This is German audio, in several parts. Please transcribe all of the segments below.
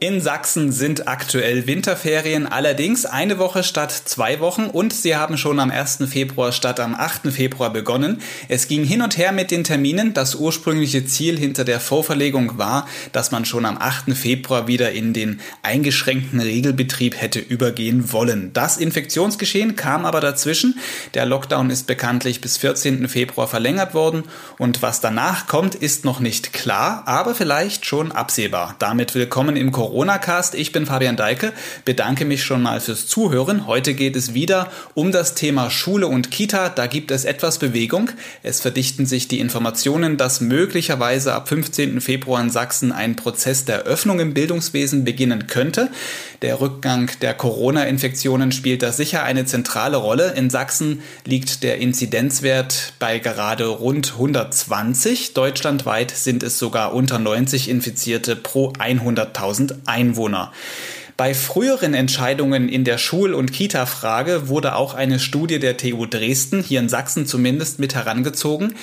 In Sachsen sind aktuell Winterferien, allerdings eine Woche statt zwei Wochen und sie haben schon am 1. Februar statt am 8. Februar begonnen. Es ging hin und her mit den Terminen. Das ursprüngliche Ziel hinter der Vorverlegung war, dass man schon am 8. Februar wieder in den eingeschränkten Regelbetrieb hätte übergehen wollen. Das Infektionsgeschehen kam aber dazwischen. Der Lockdown ist bekanntlich bis 14. Februar verlängert worden und was danach kommt, ist noch nicht klar, aber vielleicht schon absehbar. Damit willkommen im Corona-Cast. Ich bin Fabian Deike, bedanke mich schon mal fürs Zuhören. Heute geht es wieder um das Thema Schule und Kita. Da gibt es etwas Bewegung. Es verdichten sich die Informationen, dass möglicherweise ab 15. Februar in Sachsen ein Prozess der Öffnung im Bildungswesen beginnen könnte. Der Rückgang der Corona-Infektionen spielt da sicher eine zentrale Rolle. In Sachsen liegt der Inzidenzwert bei gerade rund 120. Deutschlandweit sind es sogar unter 90 Infizierte pro 100.000 Einwohner. Bei früheren Entscheidungen in der Schul- und Kita-Frage wurde auch eine Studie der TU Dresden, hier in Sachsen zumindest, mit herangezogen.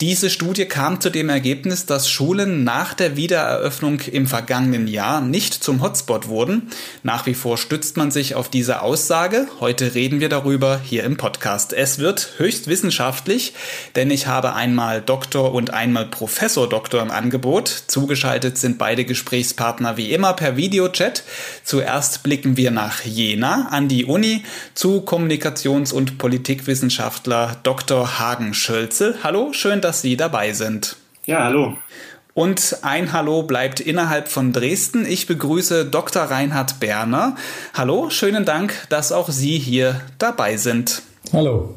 Diese Studie kam zu dem Ergebnis, dass Schulen nach der Wiedereröffnung im vergangenen Jahr nicht zum Hotspot wurden. Nach wie vor stützt man sich auf diese Aussage. Heute reden wir darüber hier im Podcast. Es wird höchst wissenschaftlich, denn ich habe einmal Doktor und einmal Professor Doktor im Angebot. Zugeschaltet sind beide Gesprächspartner wie immer per Videochat. Zuerst blicken wir nach Jena an die Uni zu Kommunikations- und Politikwissenschaftler Dr. Hagen Schölzel. Hallo, schön, dass Sie dabei sind. Ja, hallo. Und ein Hallo bleibt innerhalb von Dresden. Ich begrüße Dr. Reinhard Berner. Hallo, schönen Dank, dass auch Sie hier dabei sind. Hallo.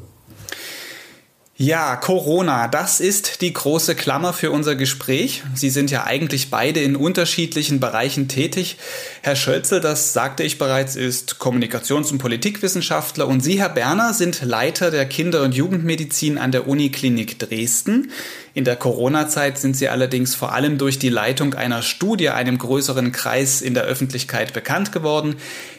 Ja, Corona, das ist die große Klammer für unser Gespräch. Sie sind ja eigentlich beide in unterschiedlichen Bereichen tätig. Herr Schölzel, das sagte ich bereits, ist Kommunikations- und Politikwissenschaftler und Sie, Herr Berner, sind Leiter der Kinder- und Jugendmedizin an der Uniklinik Dresden. In der Corona-Zeit sind sie allerdings vor allem durch die Leitung einer Studie einem größeren Kreis in der Öffentlichkeit bekannt geworden.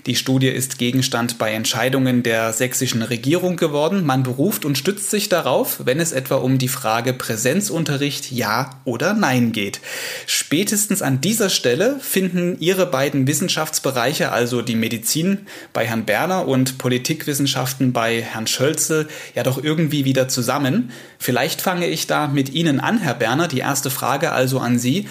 Die Studie ist Gegenstand bei Entscheidungen der sächsischen Regierung geworden. Man beruft und stützt sich darauf, wenn es etwa um die Frage Präsenzunterricht ja oder nein geht. Spätestens an dieser Stelle finden Ihre beiden Wissenschaftsbereiche, also die Medizin bei Herrn Berner und Politikwissenschaften bei Herrn Schölzel, ja doch irgendwie wieder zusammen. Vielleicht fange ich da mit Ihnen Ihnen an, Herr Berner. Die erste Frage also an Sie.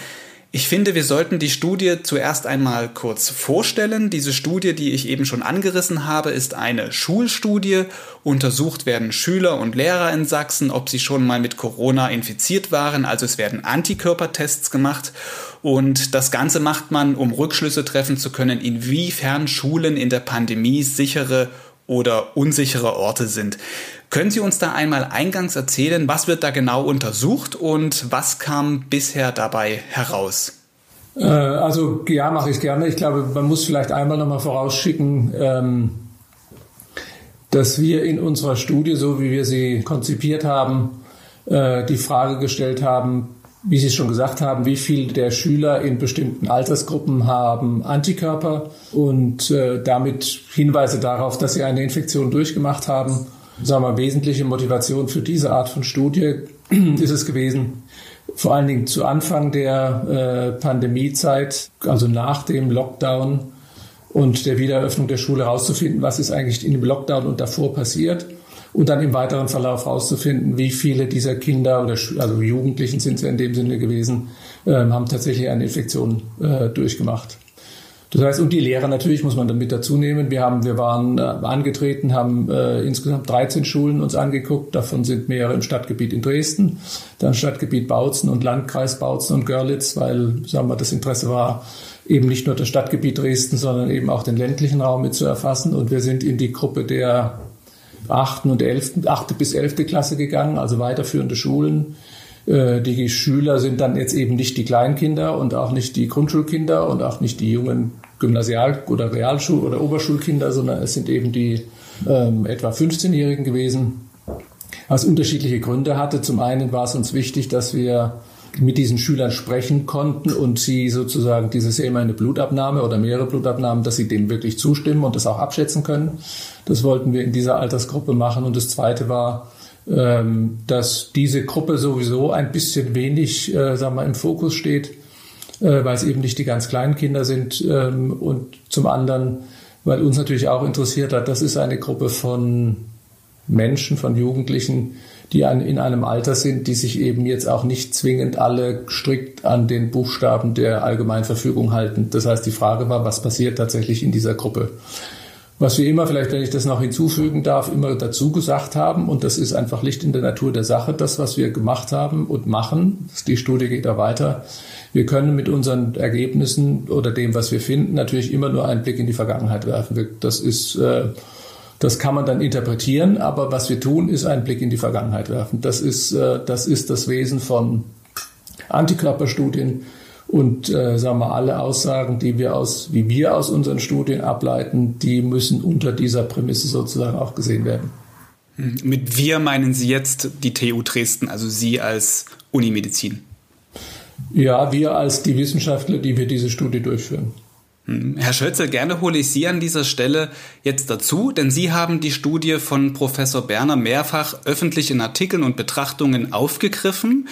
Ich finde, wir sollten die Studie zuerst einmal kurz vorstellen. Diese Studie, die ich eben schon angerissen habe, ist eine Schulstudie. Untersucht werden Schüler und Lehrer in Sachsen, ob sie schon mal mit Corona infiziert waren. Also es werden Antikörpertests gemacht. Und das Ganze macht man, um Rückschlüsse treffen zu können, inwiefern Schulen in der Pandemie sichere oder unsichere Orte sind. Können Sie uns da einmal eingangs erzählen, was wird da genau untersucht und was kam bisher dabei heraus? Äh, also ja, mache ich gerne. Ich glaube, man muss vielleicht einmal nochmal vorausschicken, ähm, dass wir in unserer Studie, so wie wir sie konzipiert haben, äh, die Frage gestellt haben, wie Sie schon gesagt haben, wie viele der Schüler in bestimmten Altersgruppen haben Antikörper und äh, damit Hinweise darauf, dass sie eine Infektion durchgemacht haben. Sagen wir, wesentliche Motivation für diese Art von Studie ist es gewesen, vor allen Dingen zu Anfang der äh, Pandemiezeit, also nach dem Lockdown und der Wiedereröffnung der Schule herauszufinden, was ist eigentlich in dem Lockdown und davor passiert und dann im weiteren Verlauf herauszufinden, wie viele dieser Kinder oder also Jugendlichen sind es ja in dem Sinne gewesen, äh, haben tatsächlich eine Infektion äh, durchgemacht. Das heißt, und die Lehrer natürlich muss man damit dazu nehmen. Wir haben, wir waren äh, angetreten, haben äh, insgesamt 13 Schulen uns angeguckt. Davon sind mehrere im Stadtgebiet in Dresden, dann Stadtgebiet Bautzen und Landkreis Bautzen und Görlitz, weil, sagen wir, das Interesse war, eben nicht nur das Stadtgebiet Dresden, sondern eben auch den ländlichen Raum mit zu erfassen. Und wir sind in die Gruppe der achten und elften, achte bis elfte Klasse gegangen, also weiterführende Schulen. Äh, die Schüler sind dann jetzt eben nicht die Kleinkinder und auch nicht die Grundschulkinder und auch nicht die jungen Gymnasial- oder Realschul- oder Oberschulkinder, sondern es sind eben die ähm, etwa 15-Jährigen gewesen, was unterschiedliche Gründe hatte. Zum einen war es uns wichtig, dass wir mit diesen Schülern sprechen konnten und sie sozusagen dieses immer eine Blutabnahme oder mehrere Blutabnahmen, dass sie dem wirklich zustimmen und das auch abschätzen können. Das wollten wir in dieser Altersgruppe machen. Und das Zweite war, ähm, dass diese Gruppe sowieso ein bisschen wenig, äh, sagen wir, im Fokus steht, äh, weil es eben nicht die ganz kleinen Kinder sind ähm, und zum anderen, weil uns natürlich auch interessiert hat, das ist eine Gruppe von Menschen, von Jugendlichen, die in einem Alter sind, die sich eben jetzt auch nicht zwingend alle strikt an den Buchstaben der Allgemeinverfügung halten. Das heißt, die Frage war, was passiert tatsächlich in dieser Gruppe? Was wir immer, vielleicht wenn ich das noch hinzufügen darf, immer dazu gesagt haben, und das ist einfach Licht in der Natur der Sache, das, was wir gemacht haben und machen, die Studie geht da weiter, wir können mit unseren Ergebnissen oder dem, was wir finden, natürlich immer nur einen Blick in die Vergangenheit werfen. Das ist, äh, das kann man dann interpretieren, aber was wir tun, ist einen Blick in die Vergangenheit werfen. Das ist, äh, das ist das Wesen von Antikörperstudien und äh, sagen wir alle Aussagen, die wir aus, wie wir aus unseren Studien ableiten, die müssen unter dieser Prämisse sozusagen auch gesehen werden. Hm, mit wir meinen Sie jetzt die TU Dresden, also Sie als Unimedizin? Ja, wir als die Wissenschaftler, die wir diese Studie durchführen. Hm, Herr Schölzer, gerne hole ich Sie an dieser Stelle jetzt dazu, denn Sie haben die Studie von Professor Berner mehrfach öffentlich in Artikeln und Betrachtungen aufgegriffen.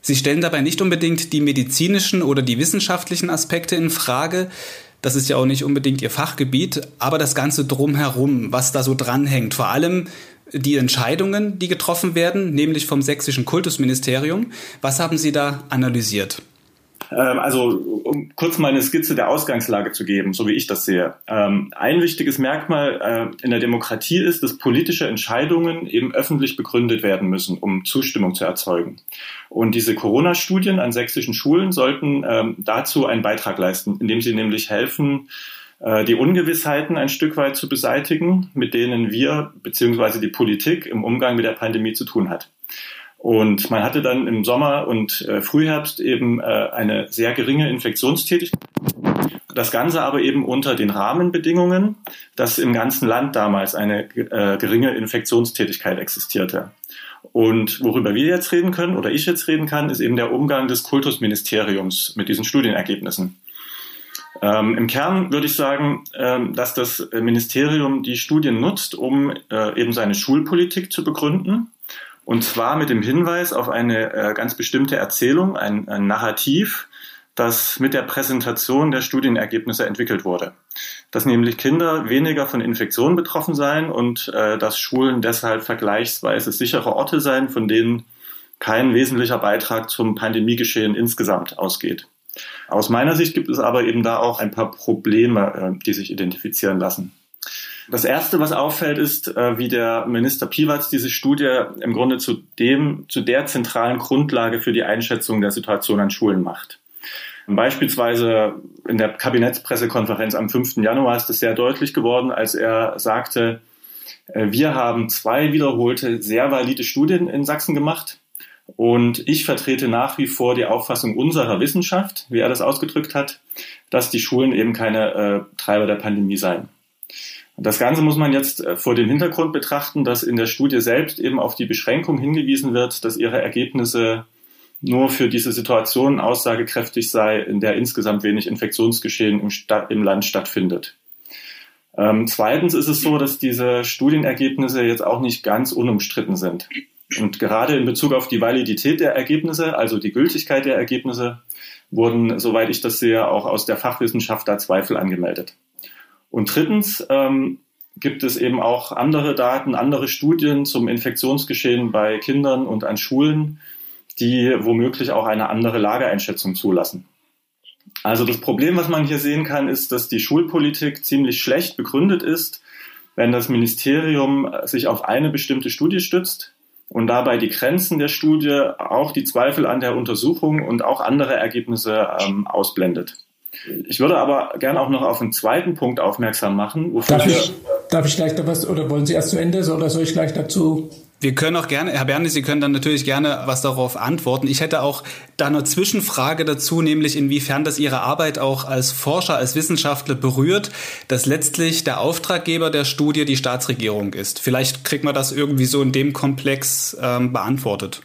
Sie stellen dabei nicht unbedingt die medizinischen oder die wissenschaftlichen Aspekte in Frage. Das ist ja auch nicht unbedingt Ihr Fachgebiet, aber das Ganze drumherum, was da so dranhängt. Vor allem die Entscheidungen, die getroffen werden, nämlich vom sächsischen Kultusministerium. Was haben Sie da analysiert? Ähm, also, um kurz mal eine Skizze der Ausgangslage zu geben, so wie ich das sehe. Ähm, ein wichtiges Merkmal äh, in der Demokratie ist, dass politische Entscheidungen eben öffentlich begründet werden müssen, um Zustimmung zu erzeugen. Und diese Corona-Studien an sächsischen Schulen sollten ähm, dazu einen Beitrag leisten, indem sie nämlich helfen, die Ungewissheiten ein Stück weit zu beseitigen, mit denen wir bzw. die Politik im Umgang mit der Pandemie zu tun hat. Und man hatte dann im Sommer und äh, Frühherbst eben äh, eine sehr geringe Infektionstätigkeit. Das Ganze aber eben unter den Rahmenbedingungen, dass im ganzen Land damals eine äh, geringe Infektionstätigkeit existierte. Und worüber wir jetzt reden können oder ich jetzt reden kann, ist eben der Umgang des Kultusministeriums mit diesen Studienergebnissen. Ähm, Im Kern würde ich sagen, ähm, dass das Ministerium die Studien nutzt, um äh, eben seine Schulpolitik zu begründen und zwar mit dem Hinweis auf eine äh, ganz bestimmte Erzählung, ein, ein Narrativ, das mit der Präsentation der Studienergebnisse entwickelt wurde. Dass nämlich Kinder weniger von Infektionen betroffen seien und äh, dass Schulen deshalb vergleichsweise sichere Orte seien, von denen kein wesentlicher Beitrag zum Pandemiegeschehen insgesamt ausgeht. Aus meiner Sicht gibt es aber eben da auch ein paar Probleme, äh, die sich identifizieren lassen. Das erste, was auffällt, ist, äh, wie der Minister Piwatz diese Studie im Grunde zu dem, zu der zentralen Grundlage für die Einschätzung der Situation an Schulen macht. Beispielsweise in der Kabinettspressekonferenz am 5. Januar ist es sehr deutlich geworden, als er sagte, äh, wir haben zwei wiederholte, sehr valide Studien in Sachsen gemacht. Und ich vertrete nach wie vor die Auffassung unserer Wissenschaft, wie er das ausgedrückt hat, dass die Schulen eben keine äh, Treiber der Pandemie seien. Das Ganze muss man jetzt äh, vor dem Hintergrund betrachten, dass in der Studie selbst eben auf die Beschränkung hingewiesen wird, dass ihre Ergebnisse nur für diese Situation aussagekräftig sei, in der insgesamt wenig Infektionsgeschehen im, Stadt, im Land stattfindet. Ähm, zweitens ist es so, dass diese Studienergebnisse jetzt auch nicht ganz unumstritten sind. Und gerade in Bezug auf die Validität der Ergebnisse, also die Gültigkeit der Ergebnisse, wurden, soweit ich das sehe, auch aus der Fachwissenschaft da Zweifel angemeldet. Und drittens ähm, gibt es eben auch andere Daten, andere Studien zum Infektionsgeschehen bei Kindern und an Schulen, die womöglich auch eine andere Lageeinschätzung zulassen. Also das Problem, was man hier sehen kann, ist, dass die Schulpolitik ziemlich schlecht begründet ist, wenn das Ministerium sich auf eine bestimmte Studie stützt und dabei die Grenzen der Studie, auch die Zweifel an der Untersuchung und auch andere Ergebnisse ähm, ausblendet. Ich würde aber gerne auch noch auf einen zweiten Punkt aufmerksam machen. Darf ich, darf ich gleich da was, oder wollen Sie erst zu Ende oder soll ich gleich dazu? Wir können auch gerne, Herr Bernis, Sie können dann natürlich gerne was darauf antworten. Ich hätte auch da eine Zwischenfrage dazu, nämlich inwiefern das Ihre Arbeit auch als Forscher, als Wissenschaftler berührt, dass letztlich der Auftraggeber der Studie die Staatsregierung ist. Vielleicht kriegt man das irgendwie so in dem Komplex ähm, beantwortet.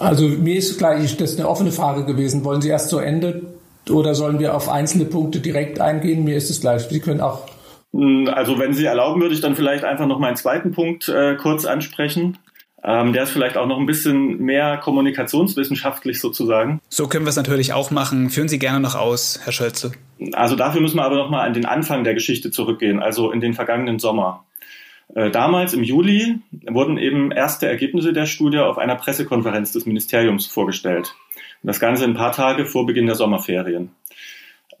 Also mir ist gleich das ist eine offene Frage gewesen. Wollen Sie erst zu Ende oder sollen wir auf einzelne Punkte direkt eingehen? Mir ist es gleich. Sie können auch. Hm, also wenn Sie erlauben, würde ich dann vielleicht einfach noch meinen zweiten Punkt äh, kurz ansprechen. Ähm, der ist vielleicht auch noch ein bisschen mehr kommunikationswissenschaftlich sozusagen. So können wir es natürlich auch machen. Führen Sie gerne noch aus, Herr Schölze. Also dafür müssen wir aber noch mal an den Anfang der Geschichte zurückgehen, also in den vergangenen Sommer. Äh, damals im Juli wurden eben erste Ergebnisse der Studie auf einer Pressekonferenz des Ministeriums vorgestellt. Das Ganze ein paar Tage vor Beginn der Sommerferien.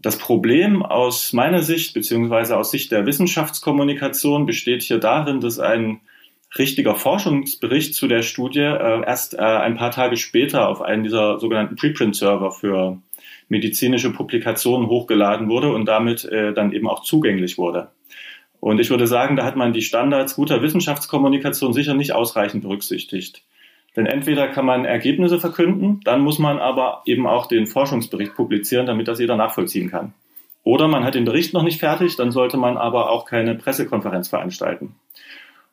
Das Problem aus meiner Sicht beziehungsweise aus Sicht der Wissenschaftskommunikation besteht hier darin, dass ein richtiger Forschungsbericht zu der Studie äh, erst äh, ein paar Tage später auf einen dieser sogenannten Preprint-Server für medizinische Publikationen hochgeladen wurde und damit äh, dann eben auch zugänglich wurde. Und ich würde sagen, da hat man die Standards guter Wissenschaftskommunikation sicher nicht ausreichend berücksichtigt. Denn entweder kann man Ergebnisse verkünden, dann muss man aber eben auch den Forschungsbericht publizieren, damit das jeder nachvollziehen kann. Oder man hat den Bericht noch nicht fertig, dann sollte man aber auch keine Pressekonferenz veranstalten.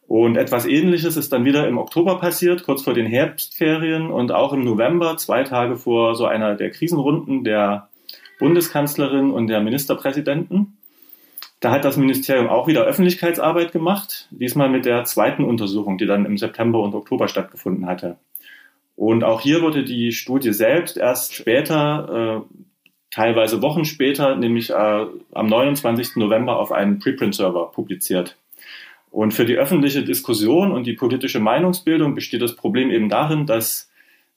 Und etwas Ähnliches ist dann wieder im Oktober passiert, kurz vor den Herbstferien und auch im November, zwei Tage vor so einer der Krisenrunden der Bundeskanzlerin und der Ministerpräsidenten. Da hat das Ministerium auch wieder Öffentlichkeitsarbeit gemacht, diesmal mit der zweiten Untersuchung, die dann im September und Oktober stattgefunden hatte. Und auch hier wurde die Studie selbst erst später, äh, teilweise Wochen später, nämlich äh, am 29. November auf einem Preprint-Server publiziert. Und für die öffentliche Diskussion und die politische Meinungsbildung besteht das Problem eben darin, dass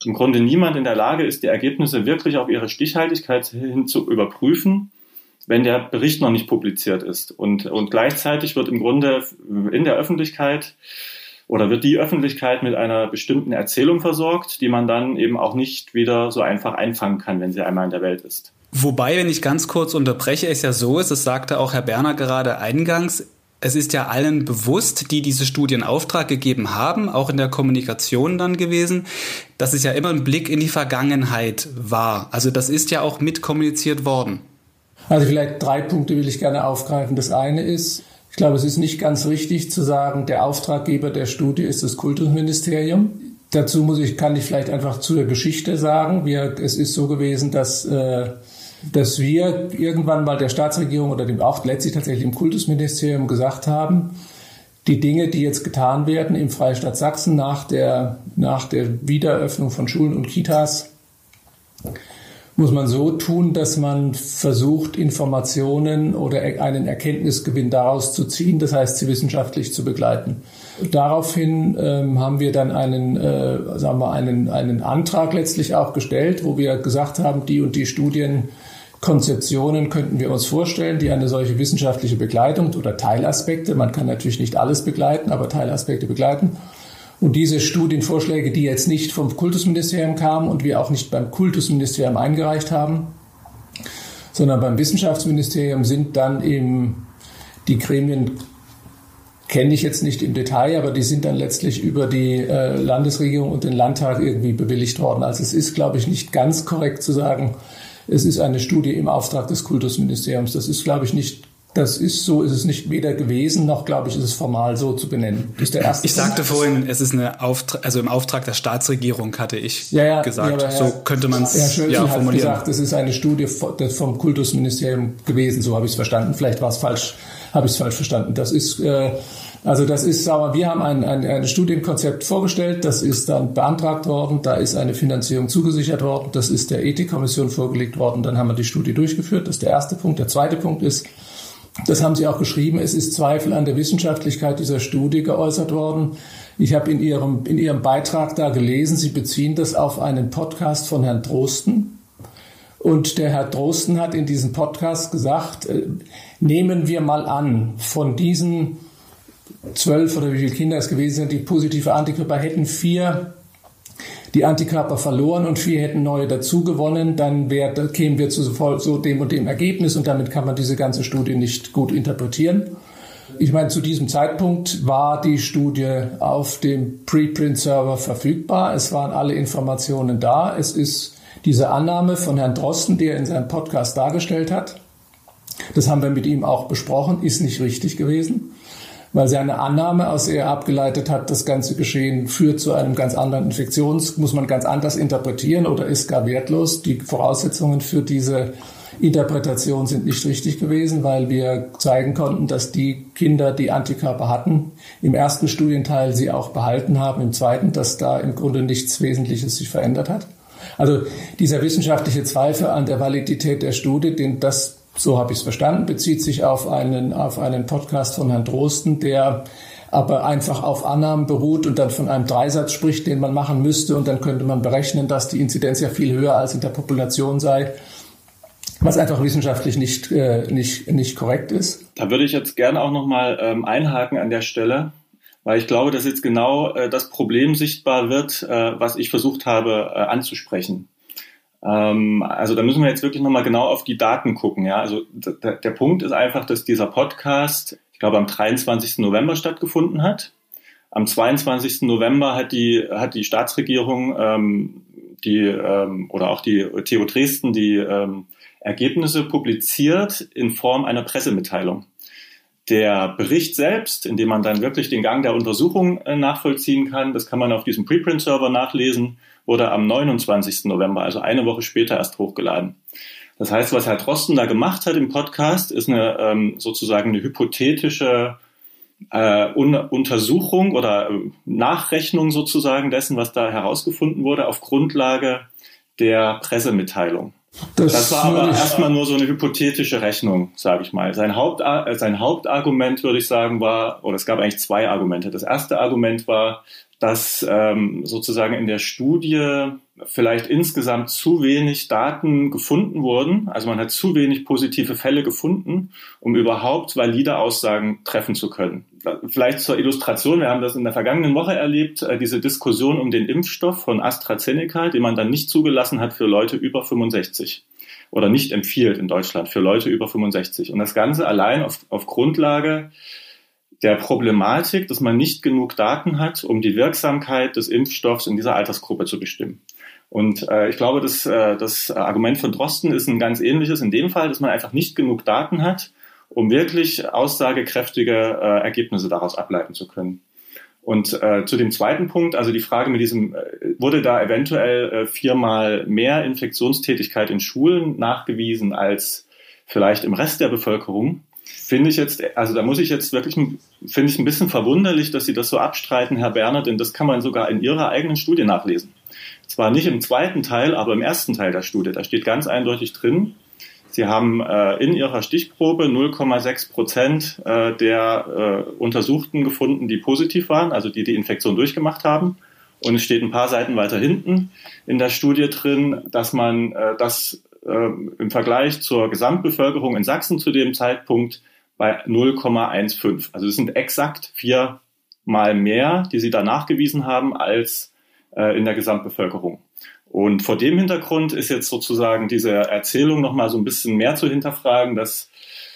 im Grunde niemand in der Lage ist, die Ergebnisse wirklich auf ihre Stichhaltigkeit hin zu überprüfen, wenn der Bericht noch nicht publiziert ist. Und, und gleichzeitig wird im Grunde in der Öffentlichkeit oder wird die Öffentlichkeit mit einer bestimmten Erzählung versorgt, die man dann eben auch nicht wieder so einfach einfangen kann, wenn sie einmal in der Welt ist. Wobei, wenn ich ganz kurz unterbreche, es ja so ist, das sagte auch Herr Berner gerade eingangs, es ist ja allen bewusst, die diese Studie in Auftrag gegeben haben, auch in der Kommunikation dann gewesen, dass es ja immer ein Blick in die Vergangenheit war. Also das ist ja auch mitkommuniziert worden. Also vielleicht drei Punkte will ich gerne aufgreifen. Das eine ist, ich glaube, es ist nicht ganz richtig zu sagen, der Auftraggeber der Studie ist das Kultusministerium. Dazu muss ich, kann ich vielleicht einfach zur Geschichte sagen. Wir, es ist so gewesen, dass äh, dass wir irgendwann mal der Staatsregierung oder dem auch letztlich tatsächlich im Kultusministerium gesagt haben, die Dinge, die jetzt getan werden im Freistaat Sachsen nach der, nach der Wiedereröffnung von Schulen und Kitas, muss man so tun, dass man versucht, Informationen oder einen Erkenntnisgewinn daraus zu ziehen, das heißt, sie wissenschaftlich zu begleiten. Daraufhin ähm, haben wir dann einen, äh, sagen wir, einen, einen Antrag letztlich auch gestellt, wo wir gesagt haben, die und die Studien Konzeptionen könnten wir uns vorstellen, die eine solche wissenschaftliche Begleitung oder Teilaspekte, man kann natürlich nicht alles begleiten, aber Teilaspekte begleiten. Und diese Studienvorschläge, die jetzt nicht vom Kultusministerium kamen und wir auch nicht beim Kultusministerium eingereicht haben, sondern beim Wissenschaftsministerium sind dann eben die Gremien, kenne ich jetzt nicht im Detail, aber die sind dann letztlich über die äh, Landesregierung und den Landtag irgendwie bewilligt worden. Also es ist, glaube ich, nicht ganz korrekt zu sagen, es ist eine Studie im Auftrag des Kultusministeriums. Das ist, glaube ich, nicht das ist so, ist es nicht weder gewesen, noch glaube ich, ist es formal so zu benennen. Das ist der erste ich sagte Punkt. vorhin, es ist eine Auftrag, also im Auftrag der Staatsregierung hatte ich ja, ja, gesagt. Ja, so könnte man es ja formulieren. Hat gesagt, es ist eine Studie vom Kultusministerium gewesen, so habe ich es verstanden. Vielleicht war es falsch, habe ich es falsch verstanden. Das ist äh, also das ist, sagen wir, wir haben ein, ein, ein Studienkonzept vorgestellt, das ist dann beantragt worden, da ist eine Finanzierung zugesichert worden, das ist der Ethikkommission vorgelegt worden, dann haben wir die Studie durchgeführt. Das ist der erste Punkt. Der zweite Punkt ist, das haben Sie auch geschrieben, es ist Zweifel an der Wissenschaftlichkeit dieser Studie geäußert worden. Ich habe in Ihrem, in Ihrem Beitrag da gelesen, Sie beziehen das auf einen Podcast von Herrn Drosten. Und der Herr Drosten hat in diesem Podcast gesagt, äh, nehmen wir mal an, von diesen zwölf oder wie viele Kinder es gewesen sind, die positive Antikörper hätten vier die Antikörper verloren und vier hätten neue dazu gewonnen, dann wär, kämen wir zu so dem und dem Ergebnis und damit kann man diese ganze Studie nicht gut interpretieren. Ich meine, zu diesem Zeitpunkt war die Studie auf dem Preprint-Server verfügbar. Es waren alle Informationen da. Es ist diese Annahme von Herrn Drosten, die er in seinem Podcast dargestellt hat. Das haben wir mit ihm auch besprochen, ist nicht richtig gewesen weil seine Annahme, aus er abgeleitet hat, das ganze Geschehen führt zu einem ganz anderen Infektions, muss man ganz anders interpretieren oder ist gar wertlos. Die Voraussetzungen für diese Interpretationen sind nicht richtig gewesen, weil wir zeigen konnten, dass die Kinder, die Antikörper hatten, im ersten Studienteil sie auch behalten haben, im zweiten, dass da im Grunde nichts Wesentliches sich verändert hat. Also dieser wissenschaftliche Zweifel an der Validität der Studie, den das, so habe ich es verstanden, bezieht sich auf einen, auf einen Podcast von Herrn Drosten, der aber einfach auf Annahmen beruht und dann von einem Dreisatz spricht, den man machen müsste und dann könnte man berechnen, dass die Inzidenz ja viel höher als in der Population sei was einfach wissenschaftlich nicht, äh, nicht, nicht korrekt ist. Da würde ich jetzt gerne auch nochmal ähm, einhaken an der Stelle, weil ich glaube, dass jetzt genau äh, das Problem sichtbar wird, äh, was ich versucht habe äh, anzusprechen. Ähm, also da müssen wir jetzt wirklich nochmal genau auf die Daten gucken. Ja? Also der Punkt ist einfach, dass dieser Podcast, ich glaube, am 23. November stattgefunden hat. Am 22. November hat die, hat die Staatsregierung ähm, die, ähm, oder auch die TU Dresden die ähm, Ergebnisse publiziert in Form einer Pressemitteilung. Der Bericht selbst, in dem man dann wirklich den Gang der Untersuchung äh, nachvollziehen kann, das kann man auf diesem Preprint-Server nachlesen, wurde am 29. November, also eine Woche später erst hochgeladen. Das heißt, was Herr Drosten da gemacht hat im Podcast, ist eine ähm, sozusagen eine hypothetische äh, Un Untersuchung oder äh, Nachrechnung sozusagen dessen, was da herausgefunden wurde, auf Grundlage der Pressemitteilung. Das, das war aber erstmal nur so eine hypothetische Rechnung, sage ich mal. Sein, Haupt, äh, sein Hauptargument, würde ich sagen, war, oder es gab eigentlich zwei Argumente. Das erste Argument war, dass ähm, sozusagen in der Studie vielleicht insgesamt zu wenig Daten gefunden wurden. Also man hat zu wenig positive Fälle gefunden, um überhaupt valide Aussagen treffen zu können. Vielleicht zur Illustration, wir haben das in der vergangenen Woche erlebt, äh, diese Diskussion um den Impfstoff von AstraZeneca, den man dann nicht zugelassen hat für Leute über 65 oder nicht empfiehlt in Deutschland für Leute über 65. Und das Ganze allein auf, auf Grundlage der Problematik, dass man nicht genug Daten hat, um die Wirksamkeit des Impfstoffs in dieser Altersgruppe zu bestimmen. Und äh, ich glaube, das, äh, das Argument von Drosten ist ein ganz ähnliches in dem Fall, dass man einfach nicht genug Daten hat, um wirklich aussagekräftige äh, Ergebnisse daraus ableiten zu können. Und äh, zu dem zweiten Punkt, also die Frage mit diesem, äh, wurde da eventuell äh, viermal mehr Infektionstätigkeit in Schulen nachgewiesen als vielleicht im Rest der Bevölkerung? Finde ich jetzt, also da muss ich jetzt wirklich, finde ich ein bisschen verwunderlich, dass Sie das so abstreiten, Herr Berner, denn das kann man sogar in Ihrer eigenen Studie nachlesen. Zwar nicht im zweiten Teil, aber im ersten Teil der Studie. Da steht ganz eindeutig drin, Sie haben äh, in Ihrer Stichprobe 0,6 Prozent äh, der äh, Untersuchten gefunden, die positiv waren, also die die Infektion durchgemacht haben. Und es steht ein paar Seiten weiter hinten in der Studie drin, dass man äh, das äh, im Vergleich zur Gesamtbevölkerung in Sachsen zu dem Zeitpunkt bei 0,15. Also es sind exakt viermal mehr, die sie da nachgewiesen haben, als äh, in der Gesamtbevölkerung. Und vor dem Hintergrund ist jetzt sozusagen diese Erzählung nochmal so ein bisschen mehr zu hinterfragen, dass,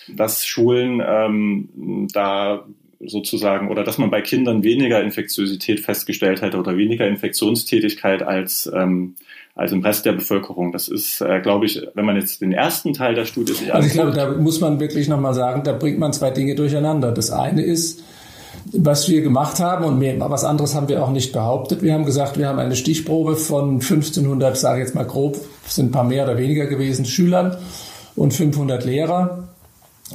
dass Schulen ähm, da sozusagen oder dass man bei Kindern weniger Infektiosität festgestellt hätte oder weniger Infektionstätigkeit als, ähm, als im Rest der Bevölkerung. Das ist, äh, glaube ich, wenn man jetzt den ersten Teil der Studie sich Also ich glaube, da muss man wirklich nochmal sagen, da bringt man zwei Dinge durcheinander. Das eine ist, was wir gemacht haben und mehr, was anderes haben wir auch nicht behauptet. Wir haben gesagt, wir haben eine Stichprobe von 1500, sage ich jetzt mal grob, sind ein paar mehr oder weniger gewesen, Schülern und 500 Lehrer,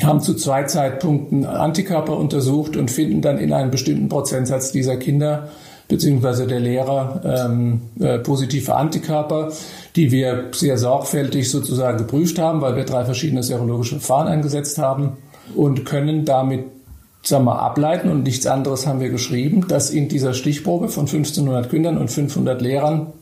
haben zu zwei Zeitpunkten Antikörper untersucht und finden dann in einem bestimmten Prozentsatz dieser Kinder beziehungsweise der Lehrer ähm, äh, positive Antikörper, die wir sehr sorgfältig sozusagen geprüft haben, weil wir drei verschiedene serologische Verfahren eingesetzt haben und können damit sagen wir, ableiten. Und nichts anderes haben wir geschrieben, dass in dieser Stichprobe von 1500 Kindern und 500 Lehrern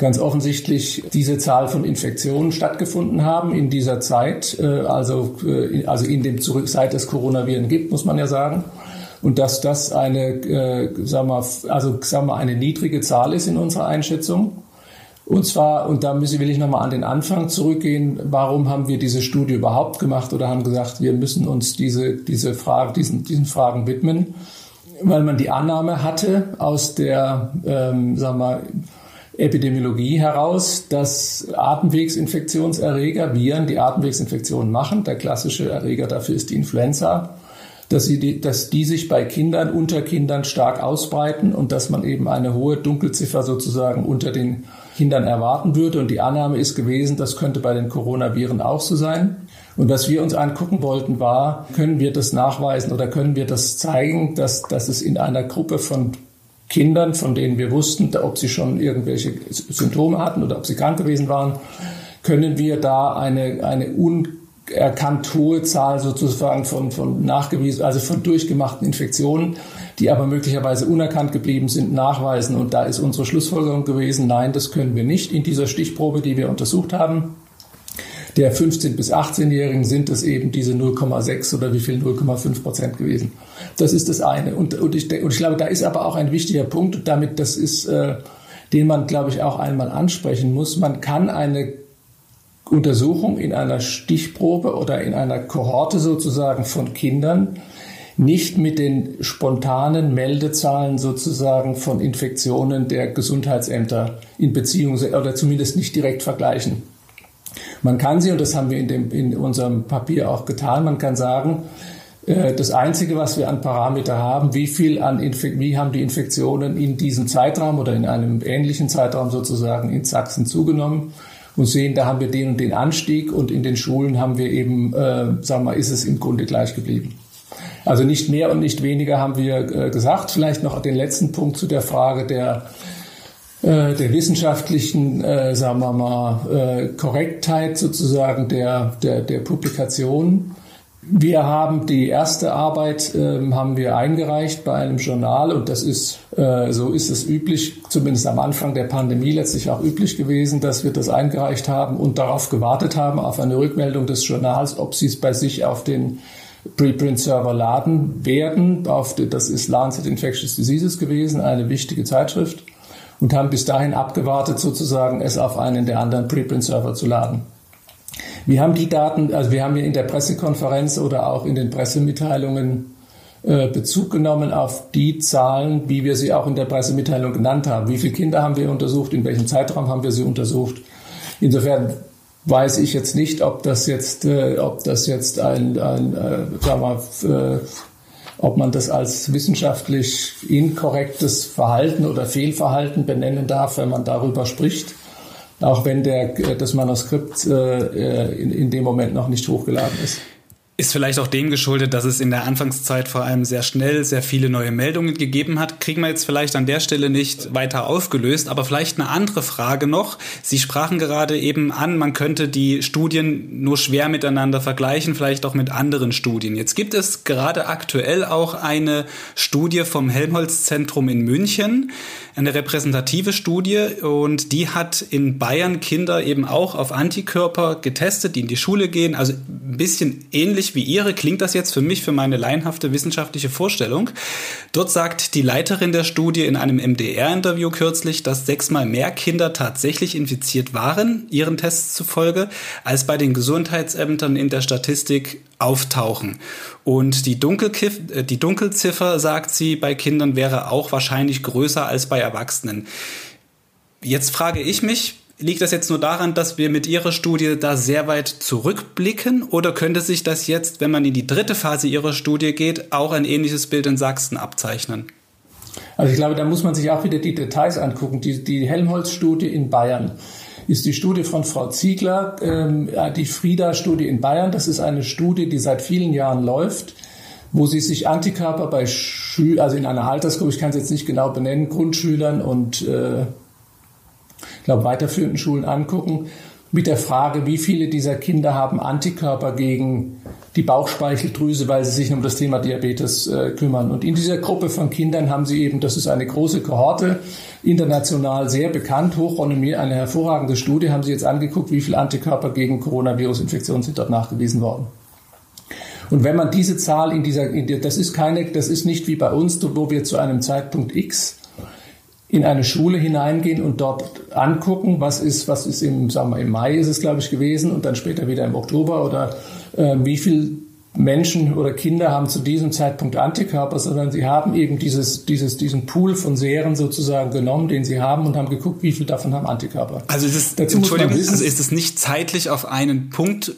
ganz offensichtlich diese Zahl von Infektionen stattgefunden haben in dieser Zeit, äh, also, äh, also in dem zurück, seit es Coronaviren gibt, muss man ja sagen. Und dass das eine, äh, sagen wir, also sagen wir, eine niedrige Zahl ist in unserer Einschätzung. Und zwar, und da müssen, will ich nochmal an den Anfang zurückgehen, warum haben wir diese Studie überhaupt gemacht oder haben gesagt, wir müssen uns diese, diese Frage, diesen, diesen Fragen widmen, weil man die Annahme hatte aus der, ähm, sagen wir, Epidemiologie heraus, dass Atemwegsinfektionserreger, Viren, die Atemwegsinfektionen machen, der klassische Erreger dafür ist die Influenza, dass, die, dass die sich bei Kindern, unter Kindern stark ausbreiten und dass man eben eine hohe Dunkelziffer sozusagen unter den Kindern erwarten würde. Und die Annahme ist gewesen, das könnte bei den Coronaviren auch so sein. Und was wir uns angucken wollten, war, können wir das nachweisen oder können wir das zeigen, dass, dass es in einer Gruppe von Kindern, von denen wir wussten, ob sie schon irgendwelche Symptome hatten oder ob sie krank gewesen waren, können wir da eine, eine un erkannt hohe Zahl sozusagen von, von nachgewiesen, also von durchgemachten Infektionen, die aber möglicherweise unerkannt geblieben sind, nachweisen. Und da ist unsere Schlussfolgerung gewesen, nein, das können wir nicht in dieser Stichprobe, die wir untersucht haben. Der 15- bis 18-Jährigen sind es eben diese 0,6 oder wie viel 0,5 Prozent gewesen. Das ist das eine. Und, und, ich, und ich glaube, da ist aber auch ein wichtiger Punkt, damit das ist, äh, den man, glaube ich, auch einmal ansprechen muss. Man kann eine Untersuchung in einer Stichprobe oder in einer Kohorte sozusagen von Kindern nicht mit den spontanen Meldezahlen sozusagen von Infektionen der Gesundheitsämter in Beziehung oder zumindest nicht direkt vergleichen. Man kann sie, und das haben wir in, dem, in unserem Papier auch getan, man kann sagen, äh, das Einzige, was wir an Parameter haben, wie viel an Infek wie haben die Infektionen in diesem Zeitraum oder in einem ähnlichen Zeitraum sozusagen in Sachsen zugenommen und sehen, da haben wir den und den Anstieg und in den Schulen haben wir eben, äh, sagen wir, ist es im Grunde gleich geblieben. Also nicht mehr und nicht weniger haben wir äh, gesagt. Vielleicht noch den letzten Punkt zu der Frage der der wissenschaftlichen, äh, sagen wir mal, äh, Korrektheit sozusagen der, der, der Publikation. Wir haben die erste Arbeit äh, haben wir eingereicht bei einem Journal und das ist äh, so ist es üblich, zumindest am Anfang der Pandemie letztlich auch üblich gewesen, dass wir das eingereicht haben und darauf gewartet haben auf eine Rückmeldung des Journals, ob sie es bei sich auf den Preprint-Server laden werden. Auf die, das ist Lancet Infectious Diseases gewesen, eine wichtige Zeitschrift und haben bis dahin abgewartet, sozusagen es auf einen der anderen Preprint-Server zu laden. Wir haben die Daten, also wir haben hier in der Pressekonferenz oder auch in den Pressemitteilungen äh, Bezug genommen auf die Zahlen, wie wir sie auch in der Pressemitteilung genannt haben. Wie viele Kinder haben wir untersucht? In welchem Zeitraum haben wir sie untersucht? Insofern weiß ich jetzt nicht, ob das jetzt, äh, ob das jetzt ein, ein äh, sagen wir, äh, ob man das als wissenschaftlich inkorrektes Verhalten oder Fehlverhalten benennen darf, wenn man darüber spricht auch wenn der, das Manuskript äh, in, in dem Moment noch nicht hochgeladen ist. Ist vielleicht auch dem geschuldet, dass es in der Anfangszeit vor allem sehr schnell sehr viele neue Meldungen gegeben hat. Kriegen wir jetzt vielleicht an der Stelle nicht weiter aufgelöst, aber vielleicht eine andere Frage noch. Sie sprachen gerade eben an, man könnte die Studien nur schwer miteinander vergleichen, vielleicht auch mit anderen Studien. Jetzt gibt es gerade aktuell auch eine Studie vom Helmholtz-Zentrum in München, eine repräsentative Studie und die hat in Bayern Kinder eben auch auf Antikörper getestet, die in die Schule gehen. Also ein bisschen ähnlich wie Ihre klingt das jetzt für mich, für meine laienhafte wissenschaftliche Vorstellung. Dort sagt die Leiterin der Studie in einem MDR-Interview kürzlich, dass sechsmal mehr Kinder tatsächlich infiziert waren, ihren Tests zufolge, als bei den Gesundheitsämtern in der Statistik auftauchen. Und die, Dunkelkif äh, die Dunkelziffer, sagt sie, bei Kindern wäre auch wahrscheinlich größer als bei Erwachsenen. Jetzt frage ich mich, liegt das jetzt nur daran, dass wir mit Ihrer Studie da sehr weit zurückblicken oder könnte sich das jetzt, wenn man in die dritte Phase Ihrer Studie geht, auch ein ähnliches Bild in Sachsen abzeichnen? Also ich glaube, da muss man sich auch wieder die Details angucken. Die, die Helmholtz-Studie in Bayern ist die Studie von Frau Ziegler, ähm, die Frieda-Studie in Bayern. Das ist eine Studie, die seit vielen Jahren läuft, wo sie sich Antikörper bei Schülern, also in einer Altersgruppe, ich kann es jetzt nicht genau benennen, Grundschülern und äh, ich glaube weiterführenden Schulen angucken, mit der Frage, wie viele dieser Kinder haben Antikörper gegen die Bauchspeicheldrüse, weil sie sich um das Thema Diabetes äh, kümmern. Und in dieser Gruppe von Kindern haben sie eben, das ist eine große Kohorte, international sehr bekannt, hochrenommiert, eine hervorragende Studie, haben sie jetzt angeguckt, wie viele Antikörper gegen Coronavirus-Infektionen sind dort nachgewiesen worden. Und wenn man diese Zahl in dieser, in der, das ist keine, das ist nicht wie bei uns, wo wir zu einem Zeitpunkt X in eine Schule hineingehen und dort angucken, was ist, was ist im, sagen wir, im Mai ist es, glaube ich, gewesen und dann später wieder im Oktober oder äh, wie viel Menschen oder Kinder haben zu diesem Zeitpunkt Antikörper, sondern sie haben eben dieses, dieses, diesen Pool von Serien sozusagen genommen, den sie haben und haben geguckt, wie viel davon haben Antikörper. Also ist es, Entschuldigung, wissen, also ist es nicht zeitlich auf einen Punkt